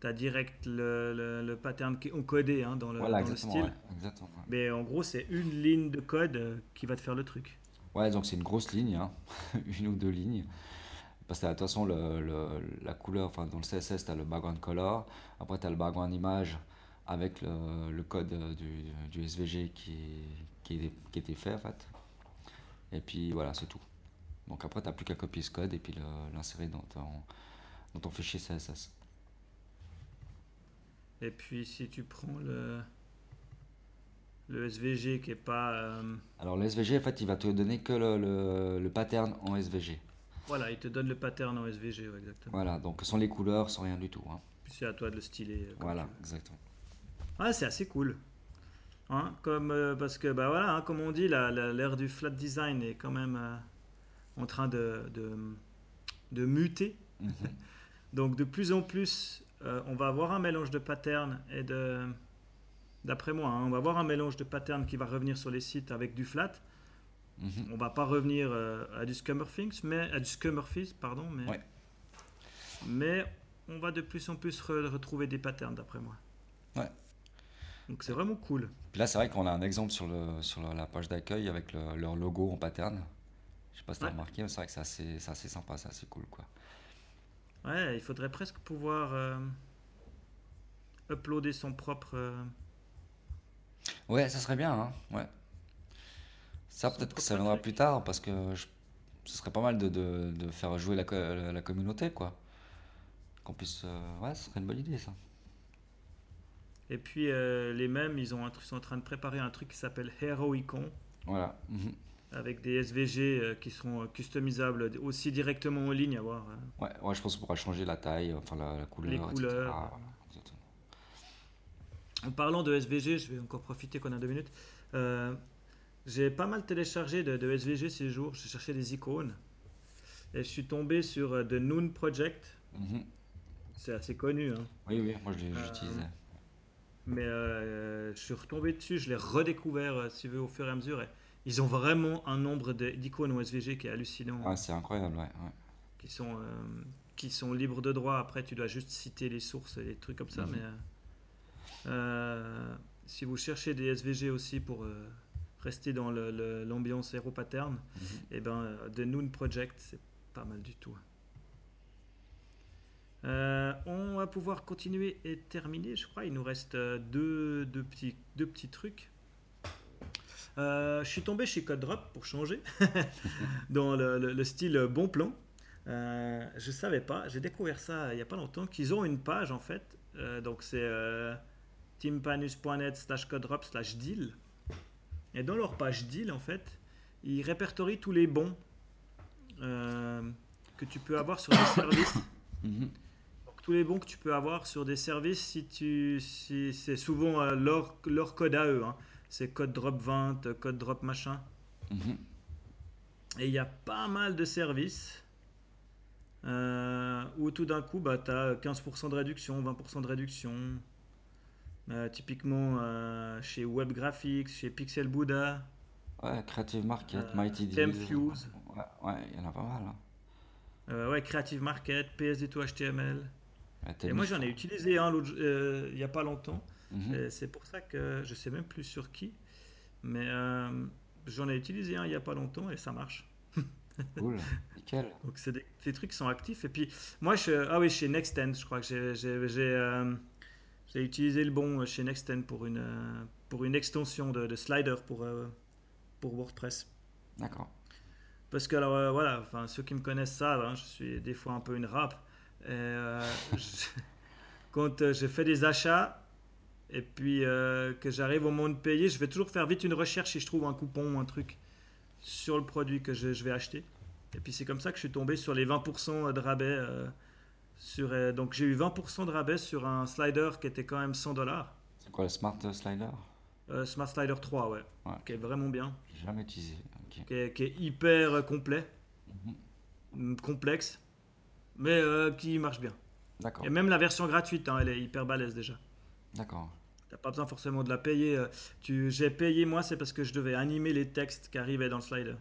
Speaker 2: T'as direct le, le, le pattern qui est encodé hein, dans, le,
Speaker 1: Voilà,
Speaker 2: dans le style.
Speaker 1: ouais, exactement, ouais.
Speaker 2: Mais en gros, c'est une ligne de code euh, qui va te faire le truc.
Speaker 1: Ouais, donc c'est une grosse ligne, hein. une ou deux lignes. Parce que de toute façon, le, le- la couleur, enfin dans le CSS, tu as le background color, après tu as le background image avec le, le code du, du SVG qui, qui, qui était fait en fait. Et puis voilà, c'est tout. Donc après, tu n'as plus qu'à copier ce code et puis l'insérer dans ton, dans ton fichier CSS.
Speaker 2: Et puis si tu prends le, le SVG qui est pas... euh,
Speaker 1: Alors le SVG, en fait, il va te donner que le, le- le pattern en SVG.
Speaker 2: Voilà, il te donne le pattern en SVG, ouais, exactement.
Speaker 1: Voilà, donc sans les couleurs, sans rien du tout. hein.
Speaker 2: Puis c'est à toi de le styler. euh,
Speaker 1: Voilà, exactement.
Speaker 2: Ah, c'est assez cool. Hein, comme, euh, parce que, bah voilà, hein, comme on dit, la- la- l'ère du flat design est quand même euh, en train de, de, de muter.
Speaker 1: Mhm.
Speaker 2: Donc de plus en plus, on va avoir un mélange de patterns et de... D'après moi, hein, on va avoir un mélange de patterns qui va revenir sur les sites avec du flat.
Speaker 1: Mhm.
Speaker 2: On va pas revenir euh, à du Scummerfings, mais à du Scummerfizz, pardon, mais
Speaker 1: Ouais.
Speaker 2: mais on va de plus en plus re- retrouver des patterns d'après moi.
Speaker 1: Ouais.
Speaker 2: Donc c'est vraiment cool.
Speaker 1: Là, c'est vrai qu'on a un exemple sur, le, sur le- la page d'accueil avec le- leur logo en pattern. Je sais pas si tu as
Speaker 2: Ouais.
Speaker 1: remarqué, mais c'est vrai que c'est assez, c'est assez sympa, c'est assez cool. Quoi.
Speaker 2: Ouais, il faudrait presque pouvoir euh, uploader son propre. euh,
Speaker 1: Ouais, ça serait bien. Hein ouais. Ça, peut-être que ça viendra plus tard parce que je- ce serait pas mal de, de, de faire jouer la, co- la, la communauté. quoi. Qu'on puisse. euh, ouais, ce serait une bonne idée ça.
Speaker 2: Et puis euh, les mêmes, ils, ont un truc- sont en train de préparer un truc qui s'appelle Hero Icon
Speaker 1: Voilà.
Speaker 2: Avec des SVG euh, qui seront customisables aussi directement en ligne à voir. euh.
Speaker 1: Ouais, ouais, je pense qu'on pourra changer la taille, enfin la, la couleur.
Speaker 2: Les
Speaker 1: etc.
Speaker 2: couleurs.
Speaker 1: Voilà.
Speaker 2: En parlant de SVG, je vais encore profiter qu'on a deux minutes. Euh, j'ai pas mal téléchargé de, de SVG ces jours. Je cherchais des icônes. Et je suis tombé sur euh, The Noon Project.
Speaker 1: Mhm.
Speaker 2: C'est assez connu. hein.
Speaker 1: Oui, oui, moi je l'ai-
Speaker 2: Euh. Mais euh, je suis retombé dessus. Je l'ai redécouvert, euh, si veux, au fur et à mesure. Et ils ont vraiment un nombre d'icônes au SVG qui est hallucinant.
Speaker 1: Ouais, c'est incroyable, ouais. ouais.
Speaker 2: Qui, sont, euh, qui sont libres de droit. Après, tu dois juste citer les sources et des trucs comme ça.
Speaker 1: Mhm.
Speaker 2: Mais si vous cherchez des SVG aussi pour rester dans le- le- l'ambiance Hero Pattern,
Speaker 1: Mhm.
Speaker 2: et ben euh, The Noon Project, c'est pas mal du tout. Euh, on va pouvoir continuer et terminer, je crois. Il nous reste euh, deux, deux petits, deux petits trucs. Euh, je suis tombé chez CodeDrop pour changer, dans le, le- le style bon plan. Euh, je savais pas, j'ai découvert ça il y a pas longtemps, qu'ils ont une page en fait. Donc c'est timpanus.net slash codrop slash deal. Et dans leur page deal en fait, ils répertorient tous les bons euh, que tu peux avoir sur des services.
Speaker 1: Mhm.
Speaker 2: Donc, tous les bons que tu peux avoir sur des services si tu si c'est souvent euh, leur, leur code à eux hein. c'est code drop 20 euh, code drop machin
Speaker 1: Mhm.
Speaker 2: et il y a pas mal de services euh, où tout d'un coup bah, tu as 15% de réduction 20% de réduction Euh, typiquement euh, chez Web Graphics chez Pixel Buddha
Speaker 1: Ouais, Creative Market,
Speaker 2: Euh,
Speaker 1: Mighty Deal.
Speaker 2: Themefuse.
Speaker 1: Ouais, ouais, il y en a pas mal. Hein.
Speaker 2: euh, ouais, Creative Market PSD2HTML
Speaker 1: Ouais,
Speaker 2: et moi j'en ai utilisé un euh, il y a pas longtemps
Speaker 1: Mhm.
Speaker 2: C'est pour ça que je sais même plus sur qui, mais j'en ai utilisé un il y a pas longtemps et ça marche.
Speaker 1: Cool, nickel.
Speaker 2: Donc c'est des, des trucs qui sont actifs. Et puis moi, je, ah oui, chez Nextend, je crois que j'ai- j'ai euh, utilisé le bon chez Nextend pour une, euh, pour une extension de, de slider pour, euh, pour WordPress.
Speaker 1: D'accord.
Speaker 2: Parce que alors euh, voilà, enfin ceux qui me connaissent savent, hein, je suis des fois un peu une rap. Et, euh, je- quand euh, je fais des achats et puis euh, que j'arrive au moment de payer, je vais toujours faire vite une recherche si je trouve un coupon ou un truc sur le produit que je, je vais acheter. Et puis c'est comme ça que je suis tombé sur les 20% de rabais. Euh, sur, euh, donc j'ai eu 20% de rabais sur un slider qui était quand même 100 dollars.
Speaker 1: C'est quoi le Smart Slider?
Speaker 2: Euh, Smart Slider 3, ouais,
Speaker 1: Ouais.
Speaker 2: qui est vraiment bien,
Speaker 1: jamais utilisé.
Speaker 2: Qui est, qui est hyper euh, complet.
Speaker 1: Mhm.
Speaker 2: Mm, complexe, mais euh, qui marche bien.
Speaker 1: D'accord.
Speaker 2: Et même la version gratuite, hein, elle est hyper balèze déjà.
Speaker 1: D'accord.
Speaker 2: T'as pas besoin forcément de la payer. euh, Tu, j'ai payé moi, c'est parce que je devais animer les textes qui arrivaient dans le slider.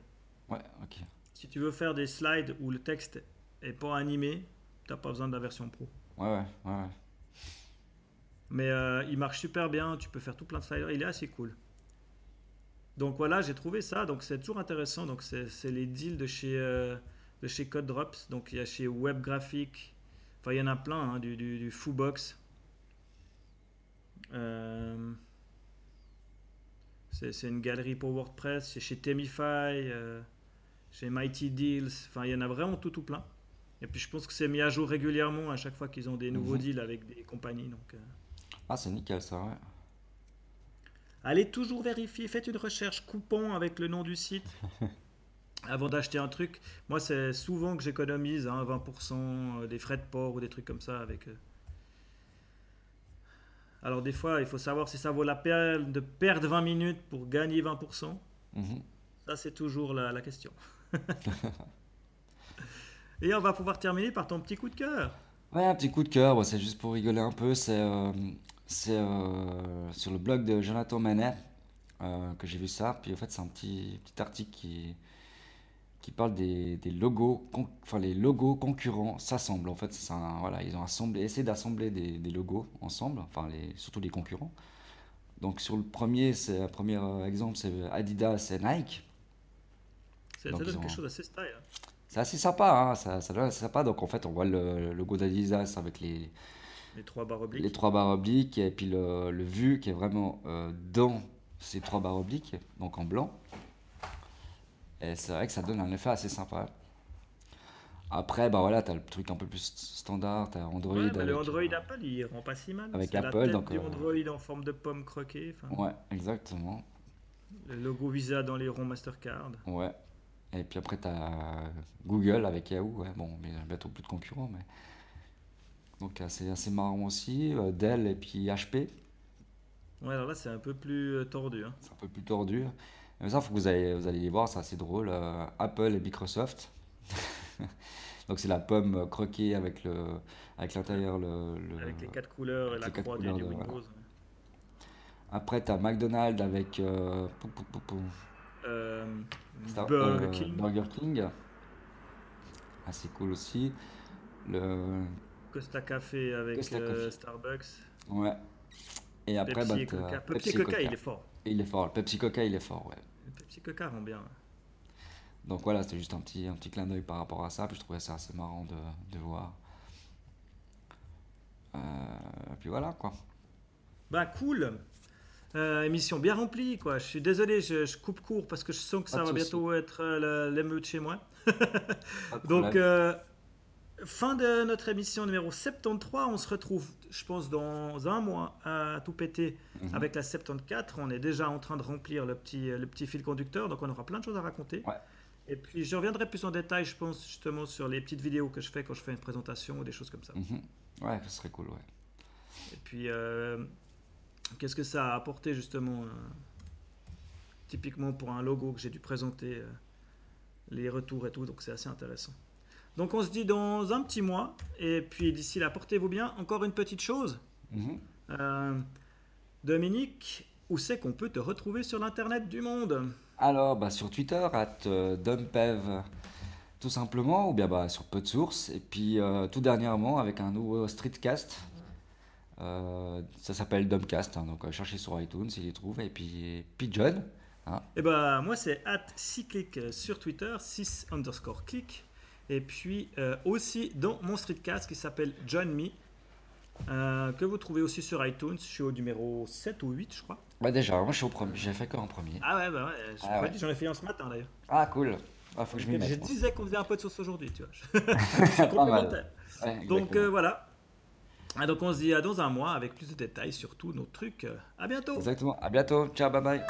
Speaker 1: Ouais, ok.
Speaker 2: Si tu veux faire des slides où le texte est pas animé, t'as pas besoin de la version pro.
Speaker 1: Ouais, ouais, ouais.
Speaker 2: Mais euh, il marche super bien. Tu peux faire tout plein de sliders. Il est assez cool. Donc voilà, j'ai trouvé ça. Donc c'est toujours intéressant. Donc c'est les deals de chez, euh, de chez Code Drops. Donc il y a chez Web Graphic. Enfin, il y en a plein. hein, du, du, du Foobox. Euh, c'est c'est une galerie pour WordPress. C'est chez Temify. euh, chez Mighty Deals. Enfin, il y en a vraiment tout, tout plein. Et puis je pense que c'est mis à jour régulièrement à chaque fois qu'ils ont des nouveaux
Speaker 1: Mhm.
Speaker 2: deals avec des compagnies. Donc. euh,
Speaker 1: Ah, c'est nickel ça, ouais.
Speaker 2: Allez toujours vérifier, faites une recherche coupon avec le nom du site avant d'acheter un truc. Moi, c'est souvent que j'économise hein, 20% des frais de port ou des trucs comme ça avec. euh. Alors des fois, il faut savoir si ça vaut la peine de perdre 20 minutes pour gagner 20%.
Speaker 1: Mhm.
Speaker 2: Ça, c'est toujours la, la question. Et on va pouvoir terminer par ton petit coup de cœur.
Speaker 1: Ouais, un petit coup de cœur, c'est juste pour rigoler un peu. C'est euh, euh, sur le blog de Jonathan Manet euh, que j'ai vu ça. Puis en fait, c'est un petit, petit article qui, qui parle des, des logos, con- enfin les logos concurrents s'assemblent. En fait, c'est un- voilà, ils ont assemblé, essayé d'assembler des, des logos ensemble, enfin les, surtout les concurrents. Donc sur le premier, c'est un premier exemple, c'est Adidas et Nike.
Speaker 2: Ça,
Speaker 1: Donc,
Speaker 2: ça donne
Speaker 1: ont-
Speaker 2: quelque chose d'assez style. hein.
Speaker 1: C'est assez sympa, hein, ça, ça donne assez sympa. Donc en fait, on voit le, le logo d'Adidas avec les,
Speaker 2: Les trois barres obliques.
Speaker 1: les trois barres obliques et puis le, le vu qui est vraiment euh, dans ces trois barres obliques, donc en blanc. Et c'est vrai que ça donne un effet assez sympa. Après, bah voilà, t'as le truc un peu plus standard, t'as Android.
Speaker 2: Ouais, bah, le Android
Speaker 1: euh,
Speaker 2: Apple, il rend pas si mal.
Speaker 1: avec
Speaker 2: C'est la
Speaker 1: Apple,
Speaker 2: tête
Speaker 1: donc,
Speaker 2: du
Speaker 1: euh,
Speaker 2: Android en forme de pomme croquée.
Speaker 1: Ouais, exactement.
Speaker 2: Le logo Visa dans les ronds Mastercard.
Speaker 1: Ouais. Et puis après, t'as Google avec Yahoo, ouais, bon, mais bientôt plus de concurrents, mais. Donc c'est assez marrant aussi. euh, Dell et puis HP.
Speaker 2: Ouais, alors là, c'est un peu plus euh, tordu. hein.
Speaker 1: C'est un peu plus tordu. Mais ça, faut que vous allez, vous allez les voir, c'est assez drôle. Euh, Apple et Microsoft. Donc c'est la pomme croquée avec le, avec l'intérieur le, le-
Speaker 2: Avec les quatre couleurs et la croix du, Windows.
Speaker 1: voilà. Après t'as McDonald's avec euh, pou, pou, pou,
Speaker 2: Burger
Speaker 1: euh,
Speaker 2: King,
Speaker 1: Burger King. Assez cool aussi. Le
Speaker 2: Costa Café avec
Speaker 1: Costa
Speaker 2: euh. Starbucks,
Speaker 1: ouais. Et après
Speaker 2: Pepsi
Speaker 1: bah,
Speaker 2: et Coca.
Speaker 1: Pepsi
Speaker 2: Coca. il est fort.
Speaker 1: Il est fort. Le Pepsi Coca, il est fort, ouais.
Speaker 2: Le Pepsi Coca rend bien.
Speaker 1: Donc voilà, c'était juste un petit, un petit clin d'œil par rapport à ça. Puis je trouvais ça assez marrant de, de voir. Euh, puis voilà quoi.
Speaker 2: Bah cool. Euh, émission bien remplie quoi. Je suis désolé, je, je coupe court parce que je sens que ça va bientôt être euh, l'émeute chez moi. Donc euh, fin de notre émission numéro 73. On se retrouve, je pense, dans un mois à tout péter
Speaker 1: Mhm.
Speaker 2: avec la 74. On est déjà en train de remplir le petit, le petit fil conducteur, donc on aura plein de choses à raconter.
Speaker 1: Ouais.
Speaker 2: Et puis je reviendrai plus en détail, je pense, justement sur les petites vidéos que je fais quand je fais une présentation ou des choses comme ça.
Speaker 1: Mhm. Ouais, ce serait cool, ouais.
Speaker 2: Et puis, qu'est-ce que ça a apporté justement, euh, typiquement pour un logo que j'ai dû présenter, euh, les retours et tout, donc c'est assez intéressant. Donc on se dit dans un petit mois, et puis d'ici là, portez-vous bien. Encore une petite chose,
Speaker 1: Mhm.
Speaker 2: Euh, Dominique, où c'est qu'on peut te retrouver sur l'internet du monde?
Speaker 1: Alors, bah, sur Twitter, at euh, Dumpev, tout simplement, ou bien bah, sur peu de sources. Et puis, tout dernièrement, avec un nouveau streetcast. Euh, ça s'appelle Dumbcast, hein, donc euh, cherchez sur iTunes, il y trouve. Et puis, Pigeon.
Speaker 2: Et ben moi c'est at 6click sur Twitter, 6 underscore click. Et puis euh, aussi dans mon streetcast qui s'appelle John Me, euh, que vous trouvez aussi sur iTunes. Je suis au numéro 7 ou 8 je crois.
Speaker 1: Bah, déjà, moi je suis au premier, j'ai fait que en premier.
Speaker 2: Ah ouais, bah ouais, je
Speaker 1: Ah
Speaker 2: crois
Speaker 1: ouais.
Speaker 2: que j'en ai fait un ce matin d'ailleurs.
Speaker 1: Ah, cool. Ah, faut que je
Speaker 2: Je
Speaker 1: mette. moi.
Speaker 2: disais qu'on faisait un peu de sauce aujourd'hui, tu vois. C'est complémentaire.
Speaker 1: Ouais,
Speaker 2: Donc euh, voilà. Ah, donc on se dit à dans un mois avec plus de détails sur tous nos trucs. Euh, à bientôt.
Speaker 1: Exactement. À bientôt. Ciao, bye bye.